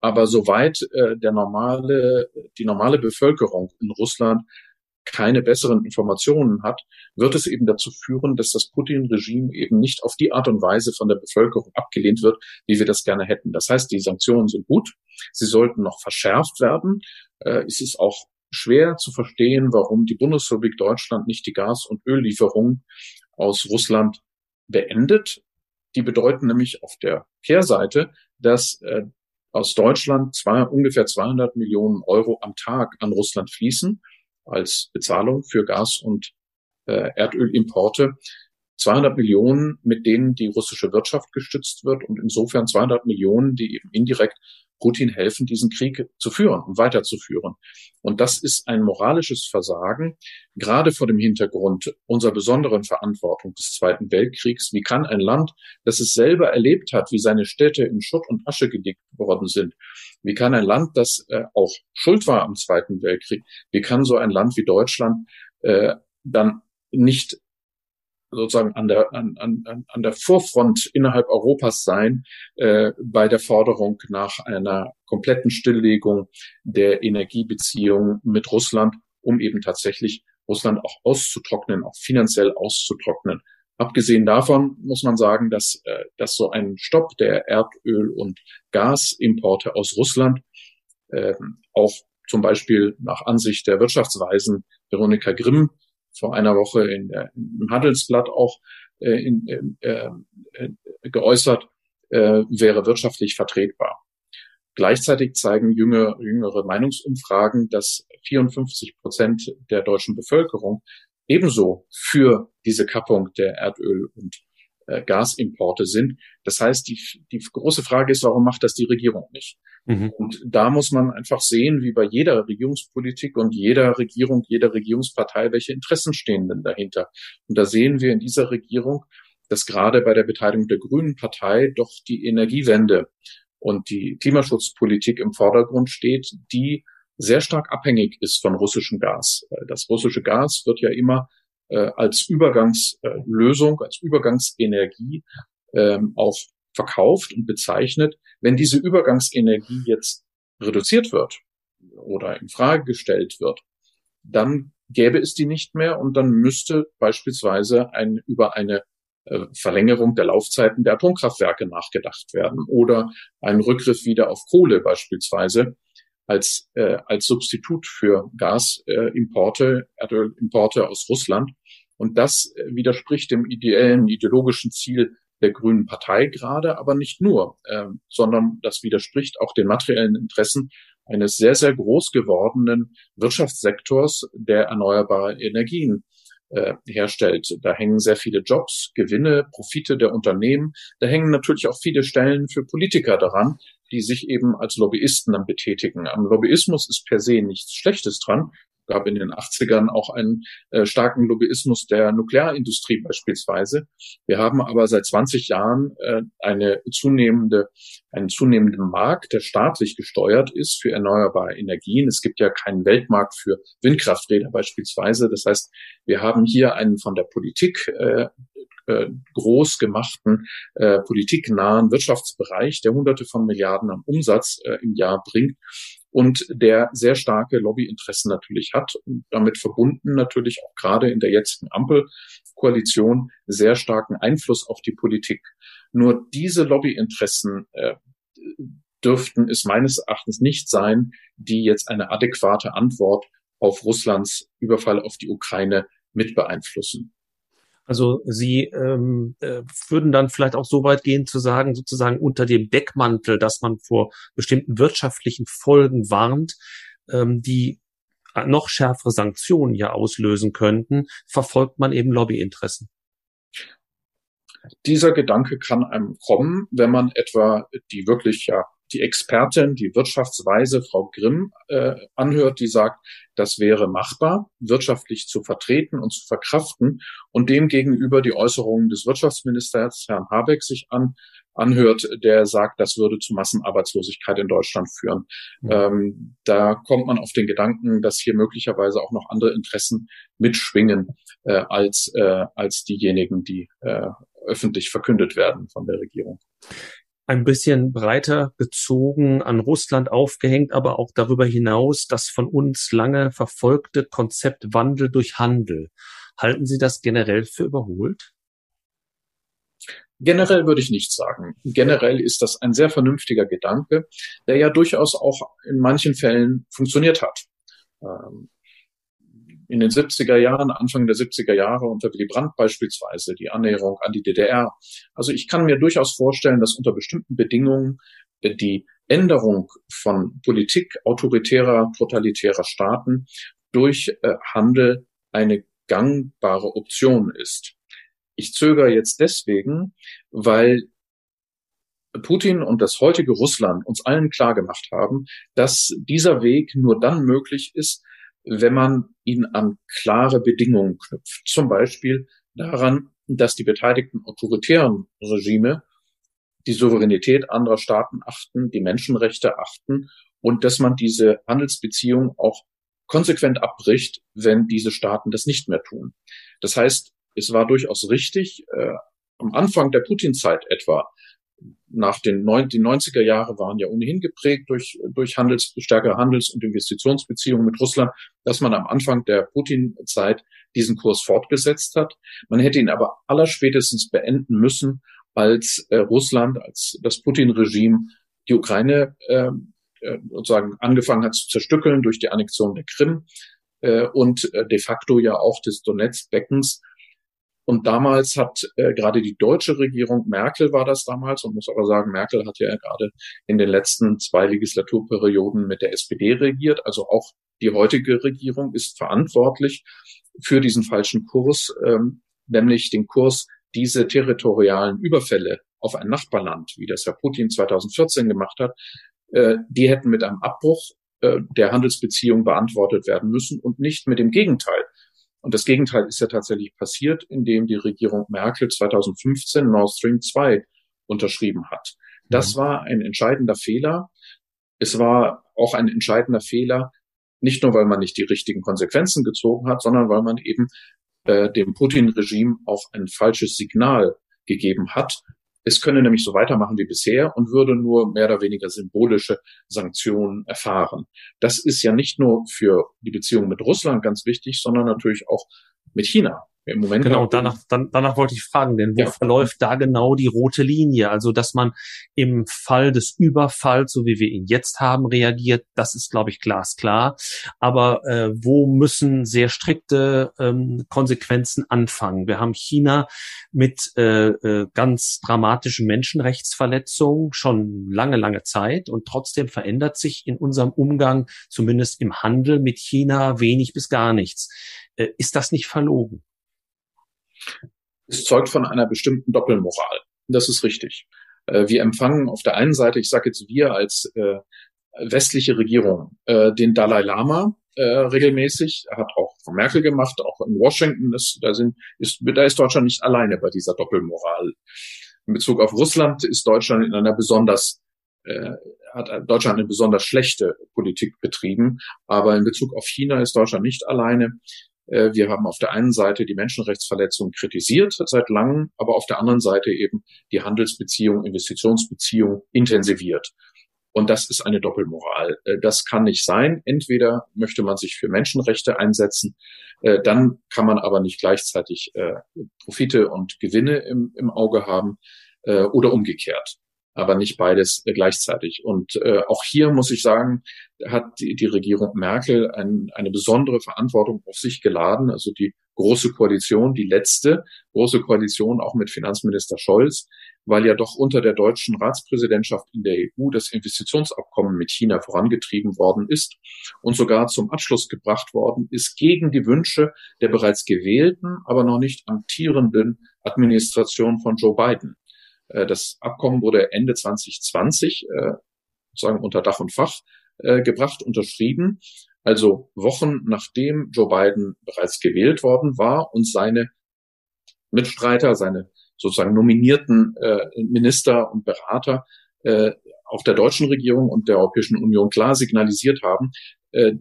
[SPEAKER 3] aber soweit äh, der normale, die normale Bevölkerung in Russland keine besseren Informationen hat, wird es eben dazu führen, dass das Putin-Regime eben nicht auf die Art und Weise von der Bevölkerung abgelehnt wird, wie wir das gerne hätten. Das heißt, die Sanktionen sind gut, sie sollten noch verschärft werden. Äh, es ist auch schwer zu verstehen, warum die Bundesrepublik Deutschland nicht die Gas- und Öllieferungen aus Russland beendet. Die bedeuten nämlich auf der Kehrseite, dass äh, aus Deutschland zwei, ungefähr 200 Millionen Euro am Tag an Russland fließen als Bezahlung für Gas- und äh, Erdölimporte. 200 Millionen, mit denen die russische Wirtschaft gestützt wird und insofern 200 Millionen, die eben indirekt Putin helfen, diesen Krieg zu führen und weiterzuführen. Und das ist ein moralisches Versagen, gerade vor dem Hintergrund unserer besonderen Verantwortung des Zweiten Weltkriegs. Wie kann ein Land, das es selber erlebt hat, wie seine Städte in Schutt und Asche gelegt worden sind, wie kann ein Land, das äh, auch schuld war am Zweiten Weltkrieg, wie kann so ein Land wie Deutschland äh, dann nicht sozusagen an der, an, an, an der Vorfront innerhalb Europas sein äh, bei der Forderung nach einer kompletten Stilllegung der Energiebeziehungen mit Russland, um eben tatsächlich Russland auch auszutrocknen, auch finanziell auszutrocknen. Abgesehen davon muss man sagen, dass, äh, dass so ein Stopp der Erdöl- und Gasimporte aus Russland äh, auch zum Beispiel nach Ansicht der Wirtschaftsweisen Veronika Grimm vor einer Woche in der, im Handelsblatt auch äh, in, äh, äh, geäußert, äh, wäre wirtschaftlich vertretbar. Gleichzeitig zeigen jüngere, jüngere Meinungsumfragen, dass 54 Prozent der deutschen Bevölkerung ebenso für diese Kappung der Erdöl- und äh, Gasimporte sind. Das heißt, die, die große Frage ist, warum macht das die Regierung nicht? Mhm. Und da muss man einfach sehen, wie bei jeder Regierungspolitik und jeder Regierung, jeder Regierungspartei, welche Interessen stehen denn dahinter. Und da sehen wir in dieser Regierung, dass gerade bei der Beteiligung der Grünen Partei doch die Energiewende und die Klimaschutzpolitik im Vordergrund steht, die sehr stark abhängig ist von russischem Gas. Das russische Gas wird ja immer äh, als Übergangslösung, als Übergangsenergie ähm, auch verkauft und bezeichnet. Wenn diese Übergangsenergie jetzt reduziert wird oder in Frage gestellt wird, dann gäbe es die nicht mehr und dann müsste beispielsweise ein, über eine äh, Verlängerung der Laufzeiten der Atomkraftwerke nachgedacht werden oder ein Rückgriff wieder auf Kohle beispielsweise als, äh, als Substitut für Gasimporte, äh, Erdölimporte aus Russland. Und das äh, widerspricht dem ideellen, ideologischen Ziel der Grünen Partei gerade, aber nicht nur, äh, sondern das widerspricht auch den materiellen Interessen eines sehr, sehr groß gewordenen Wirtschaftssektors der erneuerbaren Energien äh, herstellt. Da hängen sehr viele Jobs, Gewinne, Profite der Unternehmen. Da hängen natürlich auch viele Stellen für Politiker daran, die sich eben als Lobbyisten dann betätigen. Am Lobbyismus ist per se nichts Schlechtes dran gab in den 80ern auch einen äh, starken Lobbyismus der Nuklearindustrie beispielsweise. Wir haben aber seit 20 Jahren äh, eine zunehmende, einen zunehmenden Markt, der staatlich gesteuert ist für erneuerbare Energien. Es gibt ja keinen Weltmarkt für Windkrafträder beispielsweise. Das heißt, wir haben hier einen von der Politik äh, äh, groß gemachten, äh, politiknahen Wirtschaftsbereich, der hunderte von Milliarden am Umsatz äh, im Jahr bringt und der sehr starke Lobbyinteressen natürlich hat und damit verbunden natürlich auch gerade in der jetzigen Ampelkoalition sehr starken Einfluss auf die Politik. Nur diese Lobbyinteressen äh, dürften es meines Erachtens nicht sein, die jetzt eine adäquate Antwort auf Russlands Überfall auf die Ukraine mit beeinflussen.
[SPEAKER 2] Also Sie ähm, äh, würden dann vielleicht auch so weit gehen zu sagen, sozusagen unter dem Deckmantel, dass man vor bestimmten wirtschaftlichen Folgen warnt, ähm, die noch schärfere Sanktionen ja auslösen könnten, verfolgt man eben Lobbyinteressen.
[SPEAKER 3] Dieser Gedanke kann einem kommen, wenn man etwa die wirklich ja die Expertin, die Wirtschaftsweise Frau Grimm äh, anhört, die sagt, das wäre machbar, wirtschaftlich zu vertreten und zu verkraften und demgegenüber die Äußerungen des Wirtschaftsministers Herrn Habeck sich an, anhört, der sagt, das würde zu Massenarbeitslosigkeit in Deutschland führen. Mhm. Ähm, da kommt man auf den Gedanken, dass hier möglicherweise auch noch andere Interessen mitschwingen äh, als, äh, als diejenigen, die äh, öffentlich verkündet werden von der Regierung
[SPEAKER 2] ein bisschen breiter gezogen, an Russland aufgehängt, aber auch darüber hinaus das von uns lange verfolgte Konzept Wandel durch Handel. Halten Sie das generell für überholt?
[SPEAKER 3] Generell würde ich nicht sagen. Generell ist das ein sehr vernünftiger Gedanke, der ja durchaus auch in manchen Fällen funktioniert hat. Ähm, in den 70er Jahren, Anfang der 70er Jahre unter Willy Brandt beispielsweise, die Annäherung an die DDR. Also ich kann mir durchaus vorstellen, dass unter bestimmten Bedingungen die Änderung von Politik autoritärer, totalitärer Staaten durch äh, Handel eine gangbare Option ist. Ich zögere jetzt deswegen, weil Putin und das heutige Russland uns allen klar gemacht haben, dass dieser Weg nur dann möglich ist, wenn man ihn an klare Bedingungen knüpft. Zum Beispiel daran, dass die beteiligten autoritären Regime die Souveränität anderer Staaten achten, die Menschenrechte achten und dass man diese Handelsbeziehungen auch konsequent abbricht, wenn diese Staaten das nicht mehr tun. Das heißt, es war durchaus richtig, äh, am Anfang der Putin-Zeit etwa nach den, neun, die 90er Jahre waren ja ohnehin geprägt durch, durch Handels, stärkere Handels- und Investitionsbeziehungen mit Russland, dass man am Anfang der Putin-Zeit diesen Kurs fortgesetzt hat. Man hätte ihn aber allerspätestens beenden müssen, als äh, Russland, als das Putin-Regime die Ukraine äh, äh, sozusagen angefangen hat zu zerstückeln durch die Annexion der Krim äh, und äh, de facto ja auch des Donetsk-Beckens und damals hat äh, gerade die deutsche Regierung, Merkel war das damals, und muss aber sagen, Merkel hat ja gerade in den letzten zwei Legislaturperioden mit der SPD regiert. Also auch die heutige Regierung ist verantwortlich für diesen falschen Kurs, ähm, nämlich den Kurs, diese territorialen Überfälle auf ein Nachbarland, wie das Herr Putin 2014 gemacht hat, äh, die hätten mit einem Abbruch äh, der Handelsbeziehung beantwortet werden müssen und nicht mit dem Gegenteil. Und das Gegenteil ist ja tatsächlich passiert, indem die Regierung Merkel 2015 Nord Stream 2 unterschrieben hat. Das mhm. war ein entscheidender Fehler. Es war auch ein entscheidender Fehler, nicht nur weil man nicht die richtigen Konsequenzen gezogen hat, sondern weil man eben äh, dem Putin-Regime auch ein falsches Signal gegeben hat, es könne nämlich so weitermachen wie bisher und würde nur mehr oder weniger symbolische Sanktionen erfahren. Das ist ja nicht nur für die Beziehung mit Russland ganz wichtig, sondern natürlich auch mit China.
[SPEAKER 2] Im Moment genau, danach, dann, danach wollte ich fragen, denn wo ja. verläuft da genau die rote Linie? Also, dass man im Fall des Überfalls, so wie wir ihn jetzt haben, reagiert, das ist, glaube ich, glasklar. Aber äh, wo müssen sehr strikte ähm, Konsequenzen anfangen? Wir haben China mit äh, äh, ganz dramatischen Menschenrechtsverletzungen schon lange, lange Zeit und trotzdem verändert sich in unserem Umgang, zumindest im Handel mit China, wenig bis gar nichts. Äh, ist das nicht verlogen?
[SPEAKER 3] Es zeugt von einer bestimmten Doppelmoral. Das ist richtig. Äh, wir empfangen auf der einen Seite, ich sage jetzt wir als äh, westliche Regierung, äh, den Dalai Lama äh, regelmäßig, hat auch von Merkel gemacht, auch in Washington, das, da, sind, ist, da ist Deutschland nicht alleine bei dieser Doppelmoral. In Bezug auf Russland ist Deutschland in einer besonders äh, hat Deutschland eine besonders schlechte Politik betrieben, aber in Bezug auf China ist Deutschland nicht alleine. Äh, wir haben auf der einen Seite die Menschenrechtsverletzungen kritisiert seit langem, aber auf der anderen Seite eben die Handelsbeziehung, Investitionsbeziehung intensiviert. Und das ist eine Doppelmoral. Äh, das kann nicht sein. Entweder möchte man sich für Menschenrechte einsetzen, äh, dann kann man aber nicht gleichzeitig Profite und Gewinne im, im Auge haben oder umgekehrt aber nicht beides äh, gleichzeitig. Und äh, auch hier muss ich sagen, hat die, die Regierung Merkel ein, eine besondere Verantwortung auf sich geladen. Also die große Koalition, die letzte große Koalition auch mit Finanzminister Scholz, weil ja doch unter der deutschen Ratspräsidentschaft in der EU das Investitionsabkommen mit China vorangetrieben worden ist und sogar zum Abschluss gebracht worden ist gegen die Wünsche der bereits gewählten, aber noch nicht amtierenden Administration von Joe Biden. Äh, das Abkommen wurde Ende 2020 äh, sozusagen unter Dach und Fach äh, gebracht, unterschrieben. Also Wochen nachdem Joe Biden bereits gewählt worden war und seine Mitstreiter, seine sozusagen nominierten Minister und Berater auch der deutschen Regierung und der Europäischen Union klar signalisiert haben,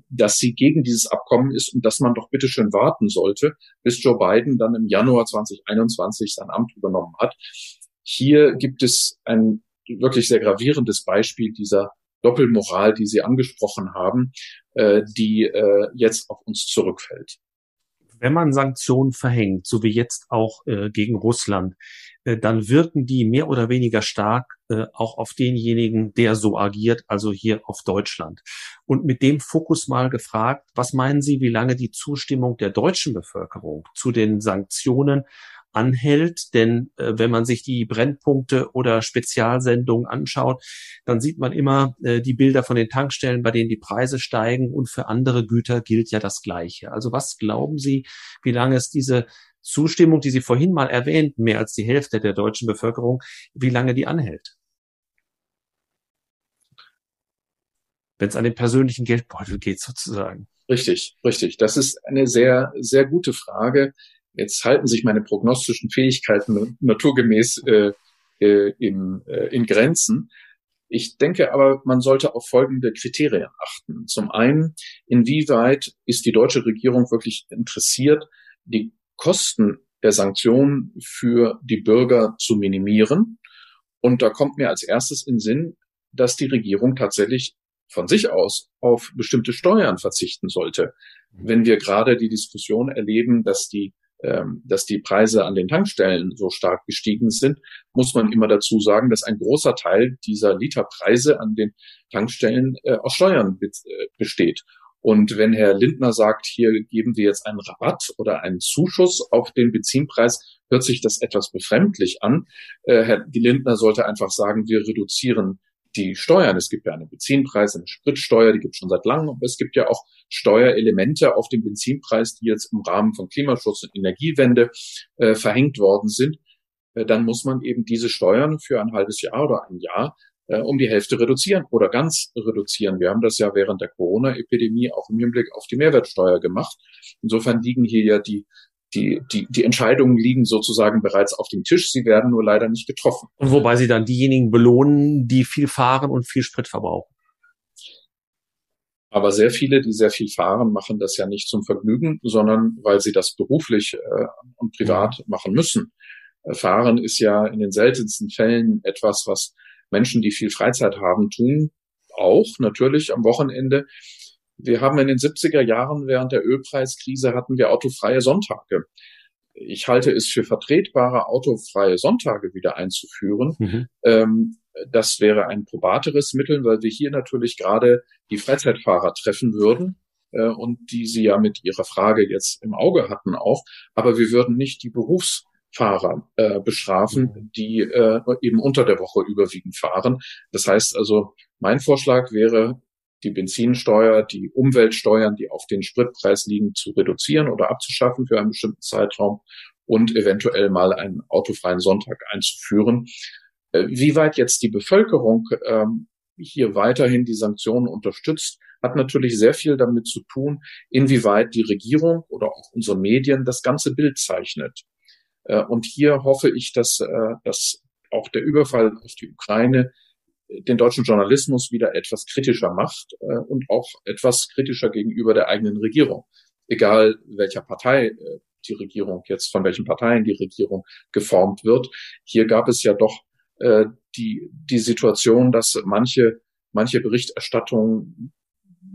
[SPEAKER 3] dass sie gegen dieses Abkommen ist und dass man doch bitte schön warten sollte, bis Joe Biden dann im Januar 2021 sein Amt übernommen hat. Hier gibt es ein wirklich sehr gravierendes Beispiel dieser Doppelmoral, die Sie angesprochen haben, äh, die äh, jetzt auf uns zurückfällt.
[SPEAKER 2] Wenn man Sanktionen verhängt, so wie jetzt auch äh, gegen Russland, äh, dann wirken die mehr oder weniger stark äh, auch auf denjenigen, der so agiert, also hier auf Deutschland. Und mit dem Fokus mal gefragt, was meinen Sie, wie lange die Zustimmung der deutschen Bevölkerung zu den Sanktionen anhält. Denn äh, wenn man sich die Brennpunkte oder Spezialsendungen anschaut, dann sieht man immer äh, die Bilder von den Tankstellen, bei denen die Preise steigen und für andere Güter gilt ja das Gleiche. Also was glauben Sie, wie lange es diese Zustimmung, die Sie vorhin mal erwähnt, mehr als die Hälfte der deutschen Bevölkerung, wie lange die anhält? Wenn es an den persönlichen Geldbeutel geht, sozusagen.
[SPEAKER 3] Richtig, richtig. Das ist eine sehr, sehr gute Frage. Jetzt halten sich meine prognostischen Fähigkeiten naturgemäß äh, äh, im, äh, in Grenzen. Ich denke aber, man sollte auf folgende Kriterien achten. Zum einen, inwieweit ist die deutsche Regierung wirklich interessiert, die Kosten der Sanktionen für die Bürger zu minimieren? Und da kommt mir als erstes in Sinn, dass die Regierung tatsächlich von sich aus auf bestimmte Steuern verzichten sollte. Wenn wir gerade die Diskussion erleben, dass die dass die Preise an den Tankstellen so stark gestiegen sind, muss man immer dazu sagen, dass ein großer Teil dieser Literpreise an den Tankstellen äh, aus Steuern äh, besteht. Und wenn Herr Lindner sagt, hier geben wir jetzt einen Rabatt oder einen Zuschuss auf den Benzinpreis, hört sich das etwas befremdlich an. Äh, Herr Lindner sollte einfach sagen, wir reduzieren die Steuern. Es gibt ja einen Benzinpreis, eine Spritsteuer, die gibt es schon seit langem, aber es gibt ja auch Steuerelemente auf den Benzinpreis, die jetzt im Rahmen von Klimaschutz und Energiewende äh, verhängt worden sind. Äh, dann muss man eben diese Steuern für ein halbes Jahr oder ein Jahr äh, um die Hälfte reduzieren oder ganz reduzieren. Wir haben das ja während der Corona-Epidemie auch im Hinblick auf die Mehrwertsteuer gemacht. Insofern liegen hier ja die die, die, die Entscheidungen liegen sozusagen bereits auf dem Tisch. Sie werden nur leider nicht getroffen.
[SPEAKER 2] Und wobei sie dann diejenigen belohnen, die viel fahren und viel Sprit verbrauchen.
[SPEAKER 3] Aber sehr viele, die sehr viel fahren, machen das ja nicht zum Vergnügen, sondern weil sie das beruflich äh, und privat machen müssen. Äh, fahren ist ja in den seltensten Fällen etwas, was Menschen, die viel Freizeit haben, tun. Auch natürlich am Wochenende. Wir haben in den 70er Jahren während der Ölpreiskrise hatten wir autofreie Sonntage. Ich halte es für vertretbare, autofreie Sonntage wieder einzuführen. Mhm. Ähm, das wäre ein probateres Mittel, weil wir hier natürlich gerade die Freizeitfahrer treffen würden äh, und die Sie ja mit Ihrer Frage jetzt im Auge hatten auch. Aber wir würden nicht die Berufsfahrer äh, bestrafen, mhm. die äh, eben unter der Woche überwiegend fahren. Das heißt also, mein Vorschlag wäre, die Benzinsteuer, die Umweltsteuern, die auf den Spritpreis liegen, zu reduzieren oder abzuschaffen für einen bestimmten Zeitraum und eventuell mal einen autofreien Sonntag einzuführen. Äh, wie weit jetzt die Bevölkerung ähm, hier weiterhin die Sanktionen unterstützt, hat natürlich sehr viel damit zu tun, inwieweit die Regierung oder auch unsere Medien das ganze Bild zeichnet. Äh, und hier hoffe ich, dass, äh, dass auch der Überfall auf die Ukraine den deutschen Journalismus wieder etwas kritischer macht äh, und auch etwas kritischer gegenüber der eigenen Regierung. Egal welcher Partei äh, die Regierung jetzt, von welchen Parteien die Regierung geformt wird. Hier gab es ja doch äh, die, die Situation, dass manche, manche Berichterstattung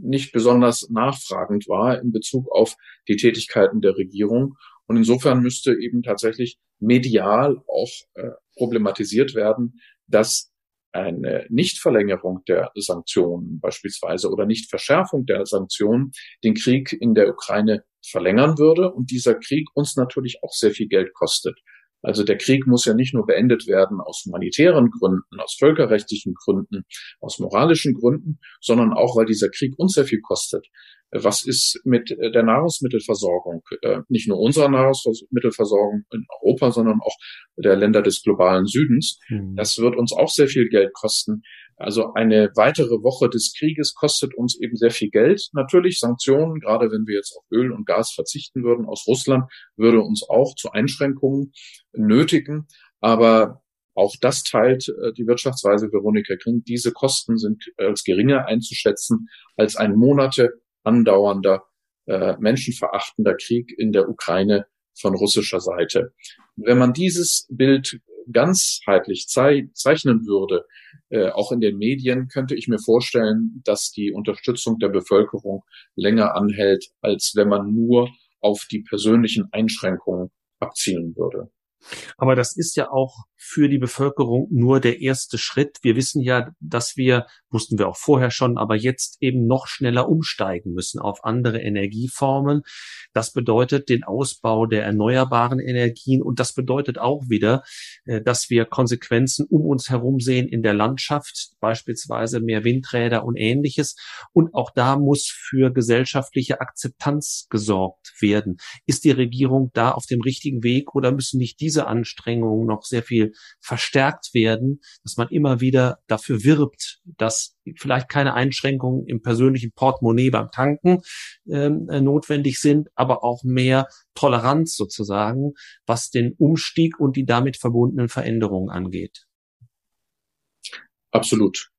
[SPEAKER 3] nicht besonders nachfragend war in Bezug auf die Tätigkeiten der Regierung. Und insofern müsste eben tatsächlich medial auch äh, problematisiert werden, dass eine Nichtverlängerung der Sanktionen beispielsweise oder Nichtverschärfung der Sanktionen den Krieg in der Ukraine verlängern würde und dieser Krieg uns natürlich auch sehr viel Geld kostet. Also der Krieg muss ja nicht nur beendet werden aus humanitären Gründen, aus völkerrechtlichen Gründen, aus moralischen Gründen, sondern auch, weil dieser Krieg uns sehr viel kostet. Was ist mit der Nahrungsmittelversorgung? Äh, nicht nur unserer Nahrungsmittelversorgung in Europa, sondern auch der Länder des globalen Südens. Mhm. Das wird uns auch sehr viel Geld kosten. Also eine weitere Woche des Krieges kostet uns eben sehr viel Geld. Natürlich Sanktionen, gerade wenn wir jetzt auf Öl und Gas verzichten würden aus Russland, würde uns auch zu Einschränkungen nötigen. Aber auch das teilt äh, die Wirtschaftsweise Veronika Kring. Diese Kosten sind als geringer einzuschätzen als ein Monate andauernder äh, menschenverachtender Krieg in der Ukraine von russischer Seite. Wenn man dieses Bild ganzheitlich zei zeichnen würde, äh, auch in den Medien, könnte ich mir vorstellen, dass die Unterstützung der Bevölkerung länger anhält, als wenn man nur auf die persönlichen Einschränkungen abzielen würde.
[SPEAKER 2] Aber das ist ja auch für die Bevölkerung nur der erste Schritt. Wir wissen ja, dass wir, wussten wir auch vorher schon, aber jetzt eben noch schneller umsteigen müssen auf andere Energieformen. Das bedeutet den Ausbau der erneuerbaren Energien und das bedeutet auch wieder, äh, dass wir Konsequenzen um uns herum sehen in der Landschaft, beispielsweise mehr Windräder und ähnliches. Und auch da muss für gesellschaftliche Akzeptanz gesorgt werden. Ist die Regierung da auf dem richtigen Weg oder müssen nicht diese Anstrengungen noch sehr viel verstärkt werden, dass man immer wieder dafür wirbt, dass vielleicht keine Einschränkungen im persönlichen Portemonnaie beim Tanken ähm, äh, notwendig sind, aber auch mehr Toleranz sozusagen, was den Umstieg und die damit verbundenen Veränderungen angeht.
[SPEAKER 3] Absolut.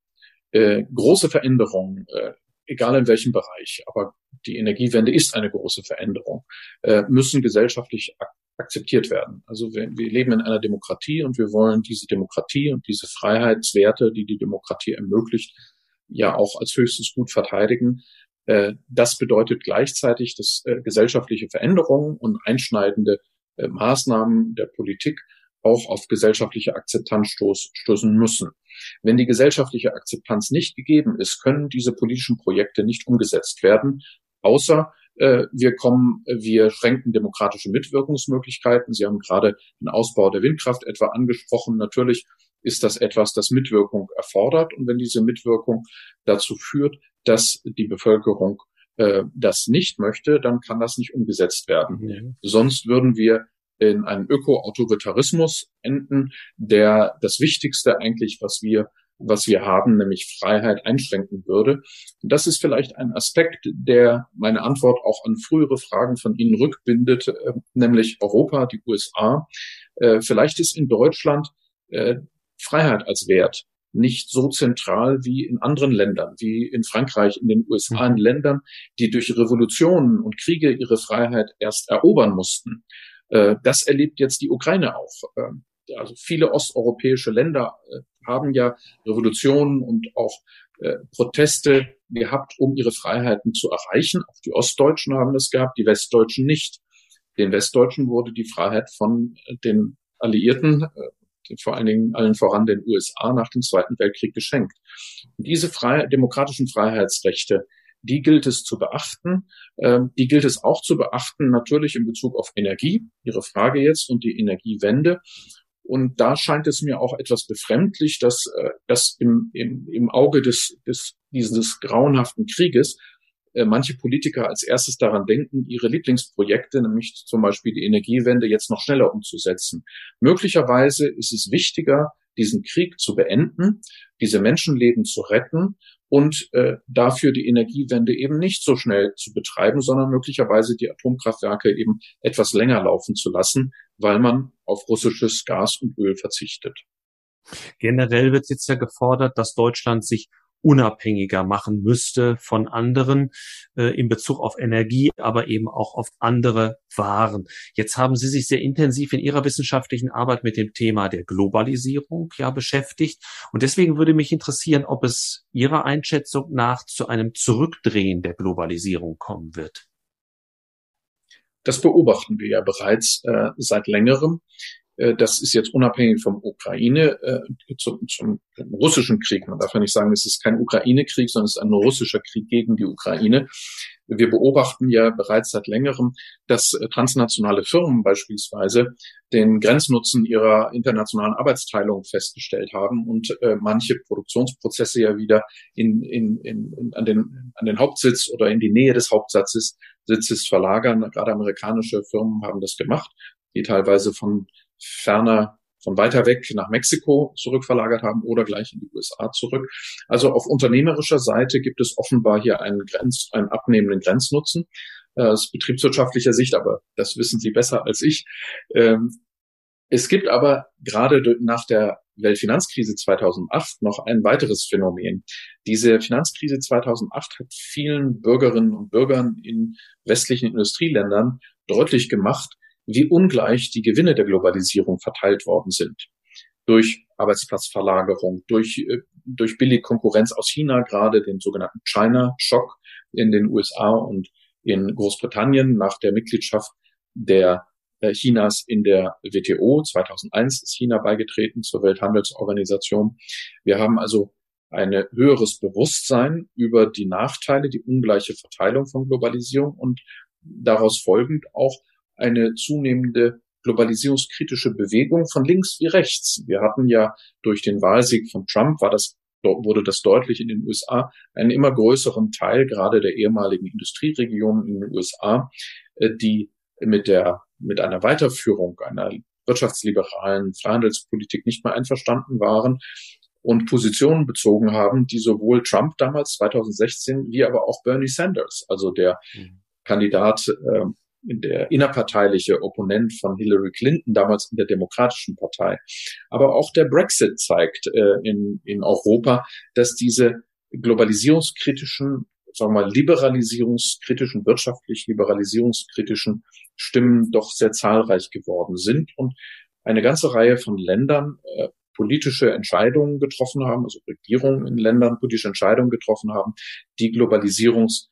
[SPEAKER 3] Äh, große Veränderungen, äh, egal in welchem Bereich, aber die Energiewende ist eine große Veränderung, äh, müssen gesellschaftlich akzeptiert werden. Also wir, wir leben in einer Demokratie und wir wollen diese Demokratie und diese Freiheitswerte, die die Demokratie ermöglicht, ja auch als höchstes Gut verteidigen. Äh, das bedeutet gleichzeitig, dass äh, gesellschaftliche Veränderungen und einschneidende äh, Maßnahmen der Politik auch auf gesellschaftliche Akzeptanz stoßen müssen. Wenn die gesellschaftliche Akzeptanz nicht gegeben ist, können diese politischen Projekte nicht umgesetzt werden, außer wir kommen, wir schränken demokratische Mitwirkungsmöglichkeiten. Sie haben gerade den Ausbau der Windkraft etwa angesprochen. Natürlich ist das etwas, das Mitwirkung erfordert. Und wenn diese Mitwirkung dazu führt, dass die Bevölkerung äh, das nicht möchte, dann kann das nicht umgesetzt werden. Mhm. Sonst würden wir in einen Öko-Autoritarismus enden, der das Wichtigste eigentlich, was wir was wir haben, nämlich Freiheit einschränken würde. Und das ist vielleicht ein Aspekt, der meine Antwort auch an frühere Fragen von Ihnen rückbindet, äh, nämlich Europa, die USA. Äh, vielleicht ist in Deutschland äh, Freiheit als Wert nicht so zentral wie in anderen Ländern, wie in Frankreich, in den USA, in mhm. Ländern, die durch Revolutionen und Kriege ihre Freiheit erst erobern mussten. Das erlebt jetzt die Ukraine auch. Ähm, also viele osteuropäische Länder haben ja Revolutionen und auch äh, Proteste gehabt, um ihre Freiheiten zu erreichen. Auch die Ostdeutschen haben das gehabt, die Westdeutschen nicht. Den Westdeutschen wurde die Freiheit von äh, den Alliierten, äh, vor allen Dingen allen voran den USA nach dem Zweiten Weltkrieg geschenkt. Und diese frei demokratischen Freiheitsrechte, die gilt es zu beachten. Ähm, die gilt es auch zu beachten, natürlich in Bezug auf Energie, Ihre Frage jetzt, und die Energiewende. Und da scheint es mir auch etwas befremdlich, dass, äh, dass im, im, im Auge des, des, dieses grauenhaften Krieges äh, manche Politiker als erstes daran denken, ihre Lieblingsprojekte, nämlich zum Beispiel die Energiewende, jetzt noch schneller umzusetzen. Möglicherweise ist es wichtiger, diesen Krieg zu beenden, diese Menschenleben zu retten und äh, dafür die Energiewende eben nicht so schnell zu betreiben, sondern möglicherweise die Atomkraftwerke eben etwas länger laufen zu lassen, weil man auf russisches Gas und Öl verzichtet.
[SPEAKER 2] Generell wird jetzt ja gefordert, dass Deutschland sich unabhängiger machen müsste von anderen äh, in Bezug auf Energie, aber eben auch auf andere Waren. Jetzt haben Sie sich sehr intensiv in Ihrer wissenschaftlichen Arbeit mit dem Thema der Globalisierung ja beschäftigt. Und deswegen würde mich interessieren, ob es Ihrer Einschätzung nach zu einem Zurückdrehen der Globalisierung kommen wird.
[SPEAKER 3] Das beobachten wir ja bereits äh, seit längerem. Äh, das ist jetzt unabhängig vom Ukraine, äh, zum, zum russischen Krieg. Man darf ja nicht sagen, es ist kein Ukraine-Krieg, sondern es ist ein russischer Krieg gegen die Ukraine. Wir beobachten ja bereits seit längerem, dass äh, transnationale Firmen beispielsweise den Grenznutzen ihrer internationalen Arbeitsteilung festgestellt haben und äh, manche Produktionsprozesse ja wieder in, in, in, an, den, an den Hauptsitz oder in die Nähe des Hauptsatzes Sitzes verlagern. Gerade amerikanische Firmen haben das gemacht, die teilweise von ferner von weiter weg nach Mexiko zurückverlagert haben oder gleich in die USA zurück. Also auf unternehmerischer Seite gibt es offenbar hier einen, Grenz, einen abnehmenden Grenznutzen äh, aus betriebswirtschaftlicher Sicht, aber das wissen Sie besser als ich. Ähm, es gibt aber gerade nach der Weltfinanzkrise 2008 noch ein weiteres Phänomen. Diese Finanzkrise 2008 hat vielen Bürgerinnen und Bürgern in westlichen Industrieländern deutlich gemacht, wie ungleich die Gewinne der Globalisierung verteilt worden sind. Durch Arbeitsplatzverlagerung, durch, äh, durch billige Konkurrenz aus China, gerade den sogenannten China-Schock in den USA und in Großbritannien nach der Mitgliedschaft der äh, Chinas in der WTO. 2001 ist China beigetreten zur Welthandelsorganisation. Wir haben also ein höheres Bewusstsein über die Nachteile, die ungleiche Verteilung von Globalisierung und daraus folgend auch eine zunehmende globalisierungskritische Bewegung von links wie rechts. Wir hatten ja durch den Wahlsieg von Trump war das wurde das deutlich in den USA, einen immer größeren Teil gerade der ehemaligen Industrieregionen in den USA, äh, die mit der mit einer Weiterführung einer wirtschaftsliberalen Freihandelspolitik nicht mehr einverstanden waren und Positionen bezogen haben, die sowohl Trump damals 2016 wie aber auch Bernie Sanders, also der mhm. Kandidat, äh, der innerparteiliche Opponent von Hillary Clinton, damals in der Demokratischen Partei. Aber auch der Brexit zeigt äh, in, in Europa, dass diese globalisierungskritischen sagen wir mal, liberalisierungskritischen, wirtschaftlich liberalisierungskritischen Stimmen doch sehr zahlreich geworden sind und eine ganze Reihe von Ländern äh, politische Entscheidungen getroffen haben, also Regierungen in Ländern politische Entscheidungen getroffen haben, die Globalisierungs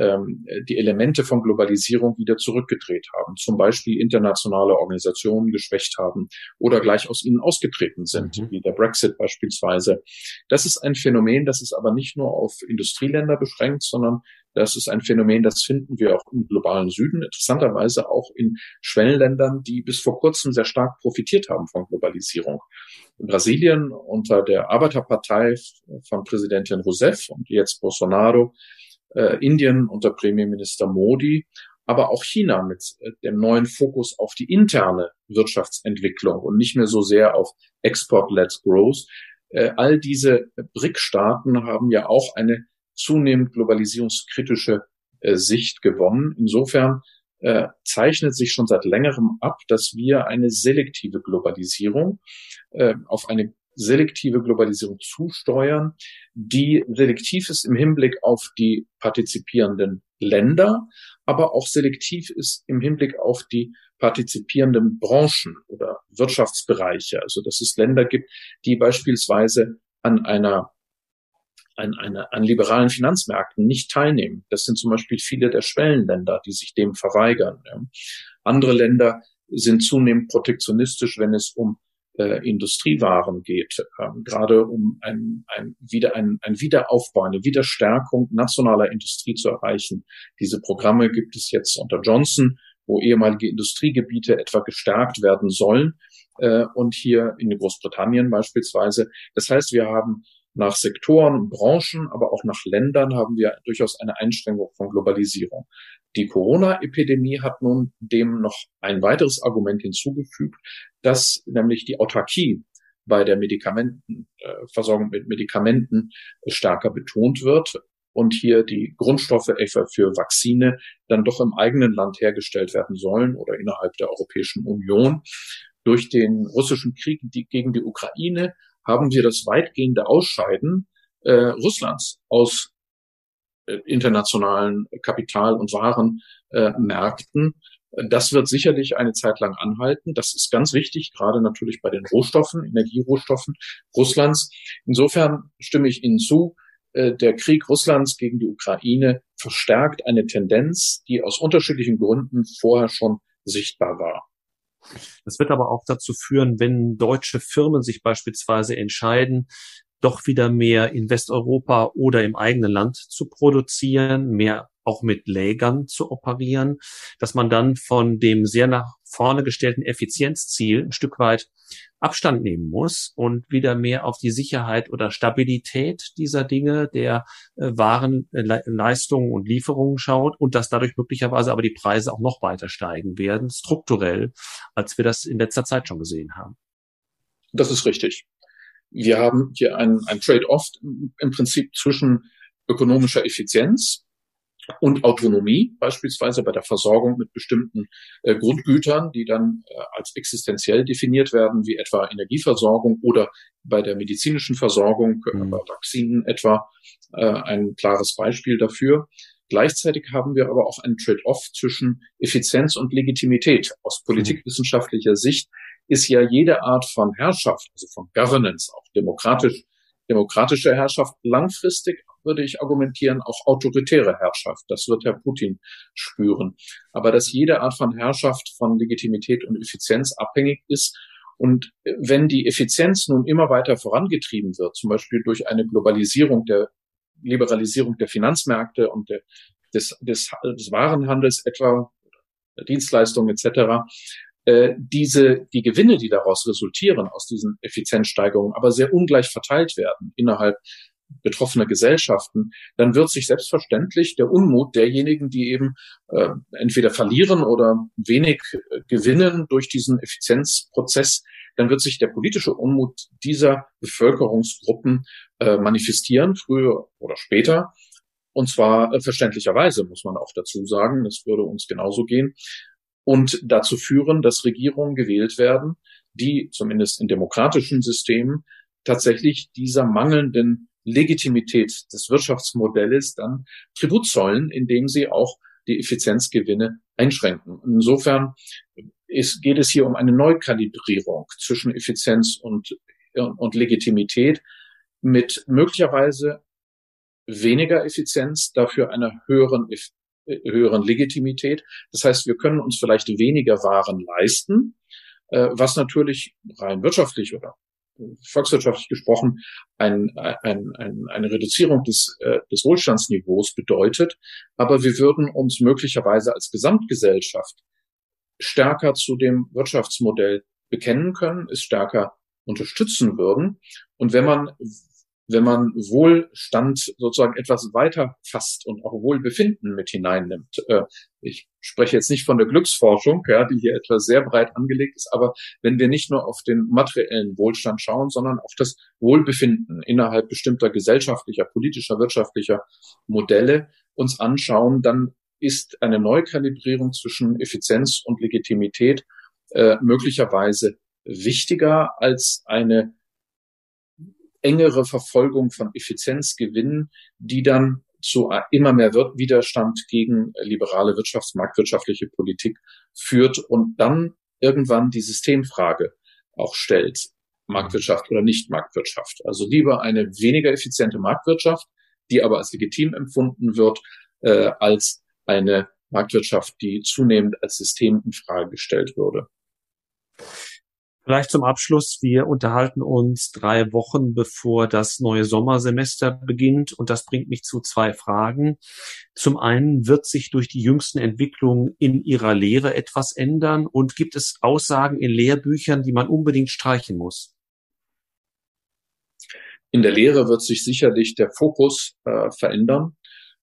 [SPEAKER 3] ähm, die Elemente von Globalisierung wieder zurückgedreht haben, zum Beispiel internationale Organisationen geschwächt haben oder gleich aus ihnen ausgetreten sind, mhm. wie der Brexit beispielsweise. Das ist ein Phänomen, das ist aber nicht nur auf Industrieländer beschränkt, sondern das ist ein Phänomen, das finden wir auch im globalen Süden, interessanterweise auch in Schwellenländern, die bis vor kurzem sehr stark profitiert haben von Globalisierung. In Brasilien unter der Arbeiterpartei von Präsidentin Rousseff und jetzt Bolsonaro äh, Indien unter Premierminister Modi, aber auch China mit äh, dem neuen Fokus auf die interne Wirtschaftsentwicklung und nicht mehr so sehr auf Export-led Growth. Äh, all diese BRIC-Staaten haben ja auch eine zunehmend globalisierungskritische äh, Sicht gewonnen. Insofern zeichnet sich schon seit längerem ab, dass wir eine selektive Globalisierung auf eine selektive Globalisierung zusteuern, die selektiv ist im Hinblick auf die partizipierenden Länder, aber auch selektiv ist im Hinblick auf die partizipierenden Branchen oder Wirtschaftsbereiche. Also dass es Länder gibt, die beispielsweise an einer an, einer, an liberalen Finanzmärkten nicht teilnehmen. Das sind zum Beispiel viele der Schwellenländer, die sich dem verweigern. Andere Länder sind zunehmend protektionistisch, wenn es um äh, Industriewaren geht, ähm, gerade um ein, ein, wieder, ein, ein Wiederaufbau, eine Wiederstärkung nationaler Industrie zu erreichen. Diese Programme gibt es jetzt unter Johnson, wo ehemalige Industriegebiete etwa gestärkt werden sollen äh, und hier in Großbritannien beispielsweise. Das heißt, wir haben nach Sektoren Branchen, aber auch nach Ländern haben wir durchaus eine Einschränkung von Globalisierung. Die Corona-Epidemie hat nun dem noch ein weiteres Argument hinzugefügt, dass nämlich die Autarkie bei der Medikamentenversorgung äh, mit Medikamenten stärker betont wird und hier die Grundstoffe etwa für Vakzine dann doch im eigenen Land hergestellt werden sollen oder innerhalb der Europäischen Union. Durch den russischen Krieg gegen die Ukraine haben wir das weitgehende Ausscheiden äh, Russlands aus äh, internationalen Kapital- und Warenmärkten. Äh, das wird sicherlich eine Zeit lang anhalten. Das ist ganz wichtig, gerade natürlich bei den Rohstoffen, Energierohstoffen Russlands. Insofern stimme ich Ihnen zu. Äh, der Krieg Russlands gegen die Ukraine verstärkt eine Tendenz, die aus unterschiedlichen Gründen vorher schon sichtbar war.
[SPEAKER 2] Das wird aber auch dazu führen, wenn deutsche Firmen sich beispielsweise entscheiden, doch wieder mehr in Westeuropa oder im eigenen Land zu produzieren, mehr auch mit Lägern zu operieren, dass man dann von dem sehr nach vorne gestellten Effizienzziel ein Stück weit Abstand nehmen muss und wieder mehr auf die Sicherheit oder Stabilität dieser Dinge, der äh, Waren, äh, und Lieferungen schaut und dass dadurch möglicherweise aber die Preise auch noch weiter steigen werden, strukturell, als wir das in letzter Zeit schon gesehen haben.
[SPEAKER 3] Das ist richtig. Wir haben hier ein, ein Trade-off im Prinzip zwischen ökonomischer Effizienz und Autonomie, beispielsweise bei der Versorgung mit bestimmten äh, Grundgütern, die dann äh, als existenziell definiert werden, wie etwa Energieversorgung oder bei der medizinischen Versorgung, äh, mhm. bei Vakzinen etwa, äh, ein klares Beispiel dafür. Gleichzeitig haben wir aber auch einen Trade-off zwischen Effizienz und Legitimität. Aus mhm. politikwissenschaftlicher Sicht ist ja jede Art von Herrschaft, also von Governance, auch demokratisch, demokratische Herrschaft langfristig würde ich argumentieren, auch autoritäre Herrschaft. Das wird Herr Putin spüren. Aber dass jede Art von Herrschaft von Legitimität und Effizienz abhängig ist. Und wenn die Effizienz nun immer weiter vorangetrieben wird, zum Beispiel durch eine Globalisierung der Liberalisierung der Finanzmärkte und der, des, des, des Warenhandels etwa, Dienstleistungen etc., äh, diese, die Gewinne, die daraus resultieren, aus diesen Effizienzsteigerungen, aber sehr ungleich verteilt werden innerhalb betroffener Gesellschaften, dann wird sich selbstverständlich der Unmut derjenigen, die eben äh, entweder verlieren oder wenig äh, gewinnen durch diesen Effizienzprozess, dann wird sich der politische Unmut dieser Bevölkerungsgruppen äh, manifestieren, früher oder später. Und zwar äh, verständlicherweise, muss man auch dazu sagen, das würde uns genauso gehen, und dazu führen, dass Regierungen gewählt werden, die zumindest in demokratischen Systemen tatsächlich dieser mangelnden Legitimität des Wirtschaftsmodells dann Tribut zollen, indem sie auch die Effizienzgewinne einschränken. Insofern ist, geht es hier um eine Neukalibrierung zwischen Effizienz und, und Legitimität mit möglicherweise weniger Effizienz, dafür einer höheren, höheren Legitimität. Das heißt, wir können uns vielleicht weniger Waren leisten, äh, was natürlich rein wirtschaftlich oder volkswirtschaftlich gesprochen ein, ein, ein, eine Reduzierung des, äh, des Wohlstandsniveaus bedeutet. Aber wir würden uns möglicherweise als Gesamtgesellschaft stärker zu dem Wirtschaftsmodell bekennen können, es stärker unterstützen würden. Und wenn man wenn man Wohlstand sozusagen etwas weiter fasst und auch Wohlbefinden mit hineinnimmt. Äh, ich spreche jetzt nicht von der Glücksforschung, ja, die hier etwas sehr breit angelegt ist, aber wenn wir nicht nur auf den materiellen Wohlstand schauen, sondern auf das Wohlbefinden innerhalb bestimmter gesellschaftlicher, politischer, wirtschaftlicher Modelle uns anschauen, dann ist eine Neukalibrierung zwischen Effizienz und Legitimität äh, möglicherweise wichtiger als eine engere Verfolgung von Effizienzgewinnen, die dann zu immer mehr Widerstand gegen liberale Wirtschafts-, marktwirtschaftliche Politik führt und dann irgendwann die Systemfrage auch stellt. Marktwirtschaft oder nicht Marktwirtschaft. Also lieber eine weniger effiziente Marktwirtschaft, die aber als legitim empfunden wird, äh, als eine Marktwirtschaft, die zunehmend als System in Frage gestellt würde.
[SPEAKER 2] Vielleicht zum Abschluss. Wir unterhalten uns drei Wochen bevor das neue Sommersemester beginnt. Und das bringt mich zu zwei Fragen. Zum einen, wird sich durch die jüngsten Entwicklungen in Ihrer Lehre etwas ändern? Und gibt es Aussagen in Lehrbüchern, die man unbedingt streichen muss?
[SPEAKER 3] In der Lehre wird sich sicherlich der Fokus äh, verändern.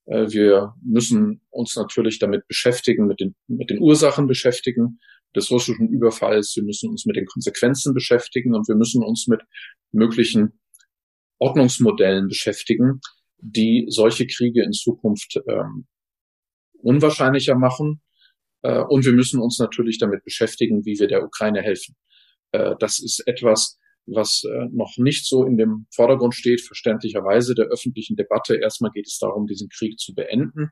[SPEAKER 3] Äh, wir müssen uns natürlich damit beschäftigen, mit den, mit den Ursachen beschäftigen des russischen Überfalls. Wir müssen uns mit den Konsequenzen beschäftigen und wir müssen uns mit möglichen Ordnungsmodellen beschäftigen, die solche Kriege in Zukunft ähm, unwahrscheinlicher machen. Äh, und wir müssen uns natürlich damit beschäftigen, wie wir der Ukraine helfen. Äh, das ist etwas, was äh, noch nicht so in dem Vordergrund steht, verständlicherweise der öffentlichen Debatte. Erstmal geht es darum, diesen Krieg zu beenden.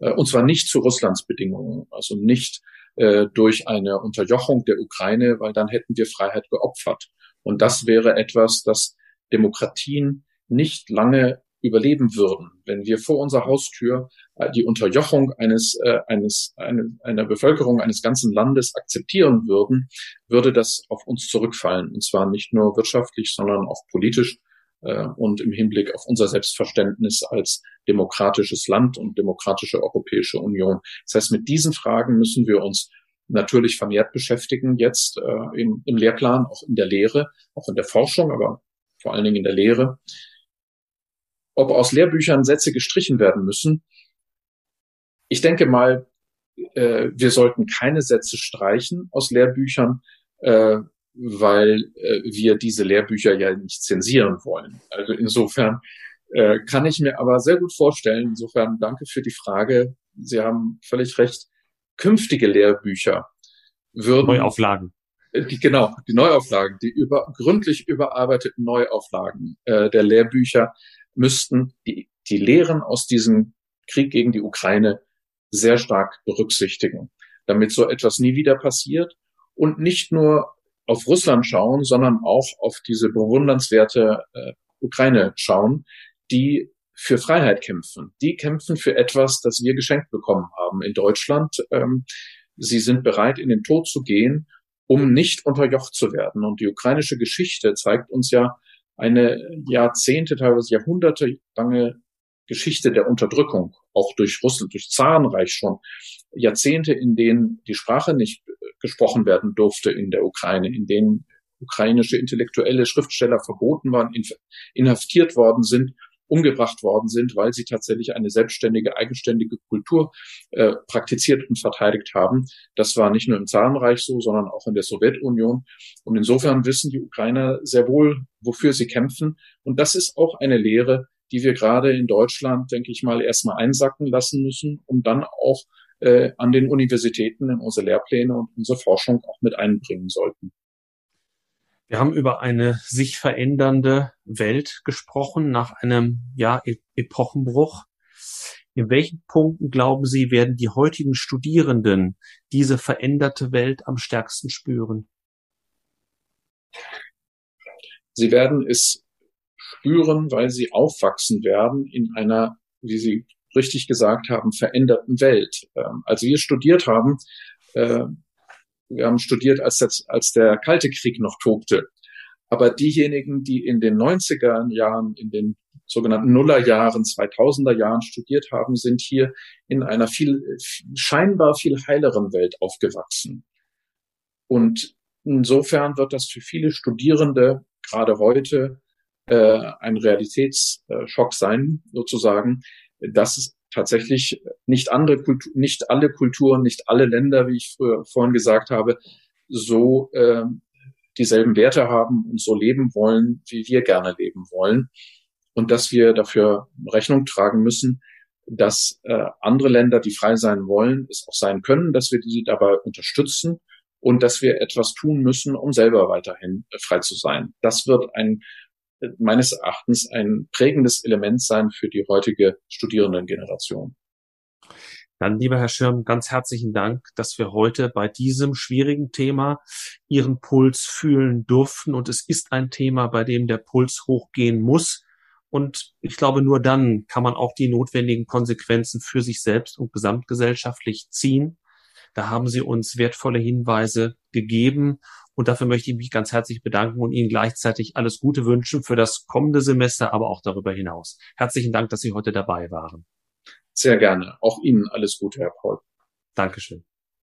[SPEAKER 3] Äh, und zwar nicht zu Russlands Bedingungen, also nicht äh, durch eine Unterjochung der Ukraine, weil dann hätten wir Freiheit geopfert. Und das wäre etwas, das Demokratien nicht lange überleben würden, wenn wir vor unserer Haustür äh, die Unterjochung eines, äh, eines eine, einer Bevölkerung eines ganzen Landes akzeptieren würden, würde das auf uns zurückfallen. Und zwar nicht nur wirtschaftlich, sondern auch politisch äh, und im Hinblick auf unser Selbstverständnis als demokratisches Land und demokratische Europäische Union. Das heißt, mit diesen Fragen müssen wir uns natürlich vermehrt beschäftigen, jetzt äh, im, im Lehrplan, auch in der Lehre, auch in der Forschung, aber vor allen Dingen in der Lehre. Ob aus Lehrbüchern Sätze gestrichen werden müssen, ich denke mal, äh, wir sollten keine Sätze streichen aus Lehrbüchern, äh, weil äh, wir diese Lehrbücher ja nicht zensieren wollen. Also insofern äh, kann ich mir aber sehr gut vorstellen, insofern danke für die Frage. Sie haben völlig recht. Künftige Lehrbücher würden.
[SPEAKER 2] Neuauflagen.
[SPEAKER 3] Äh, die, genau, die Neuauflagen, die über, gründlich überarbeiteten Neuauflagen äh, der Lehrbücher müssten die, die Lehren aus diesem Krieg gegen die Ukraine sehr stark berücksichtigen, damit so etwas nie wieder passiert und nicht nur auf Russland schauen, sondern auch auf diese bewundernswerte äh, Ukraine schauen, die für Freiheit kämpfen. Die kämpfen für etwas, das wir geschenkt bekommen haben in Deutschland. Ähm, sie sind bereit, in den Tod zu gehen, um nicht unterjocht zu werden. Und die ukrainische Geschichte zeigt uns ja eine Jahrzehnte, teilweise Jahrhunderte lange Geschichte der Unterdrückung, auch durch Russland, durch Zarenreich schon. Jahrzehnte, in denen die Sprache nicht gesprochen werden durfte in der Ukraine, in denen ukrainische intellektuelle Schriftsteller verboten waren, inhaftiert worden sind umgebracht worden sind, weil sie tatsächlich eine selbstständige, eigenständige Kultur äh, praktiziert und verteidigt haben. Das war nicht nur im Zarenreich so, sondern auch in der Sowjetunion. Und insofern wissen die Ukrainer sehr wohl, wofür sie kämpfen. Und das ist auch eine Lehre, die wir gerade in Deutschland, denke ich mal, erstmal einsacken lassen müssen, um dann auch äh, an den Universitäten in unsere Lehrpläne und unsere Forschung auch mit einbringen sollten.
[SPEAKER 2] Wir haben über eine sich verändernde Welt gesprochen nach einem ja, e Epochenbruch. In welchen Punkten glauben Sie, werden die heutigen Studierenden diese veränderte Welt am stärksten spüren?
[SPEAKER 3] Sie werden es spüren, weil sie aufwachsen werden in einer, wie Sie richtig gesagt haben, veränderten Welt. Ähm, als wir studiert haben, äh, wir haben studiert, als, das, als der Kalte Krieg noch tobte. Aber diejenigen, die in den 90er Jahren, in den sogenannten Nullerjahren, 2000er Jahren studiert haben, sind hier in einer viel, scheinbar viel heileren Welt aufgewachsen. Und insofern wird das für viele Studierende gerade heute äh, ein Realitätsschock sein, sozusagen, dass es tatsächlich nicht andere Kultur, nicht alle Kulturen, nicht alle Länder, wie ich früher, vorhin gesagt habe, so äh, dieselben Werte haben und so leben wollen, wie wir gerne leben wollen. Und dass wir dafür Rechnung tragen müssen, dass äh, andere Länder, die frei sein wollen, es auch sein können, dass wir die dabei unterstützen und dass wir etwas tun müssen, um selber weiterhin äh, frei zu sein. Das wird ein meines Erachtens ein prägendes Element sein für die heutige Studierendengeneration.
[SPEAKER 2] Dann, lieber Herr Schirm, ganz herzlichen Dank, dass wir heute bei diesem schwierigen Thema Ihren Puls fühlen durften. Und es ist ein Thema, bei dem der Puls hochgehen muss. Und ich glaube, nur dann kann man auch die notwendigen Konsequenzen für sich selbst und gesamtgesellschaftlich ziehen. Da haben Sie uns wertvolle Hinweise gegeben und dafür möchte ich mich ganz herzlich bedanken und Ihnen gleichzeitig alles Gute wünschen für das kommende Semester, aber auch darüber hinaus. Herzlichen Dank, dass Sie heute dabei waren.
[SPEAKER 3] Sehr gerne. Auch Ihnen alles Gute, Herr Paul.
[SPEAKER 2] Dankeschön.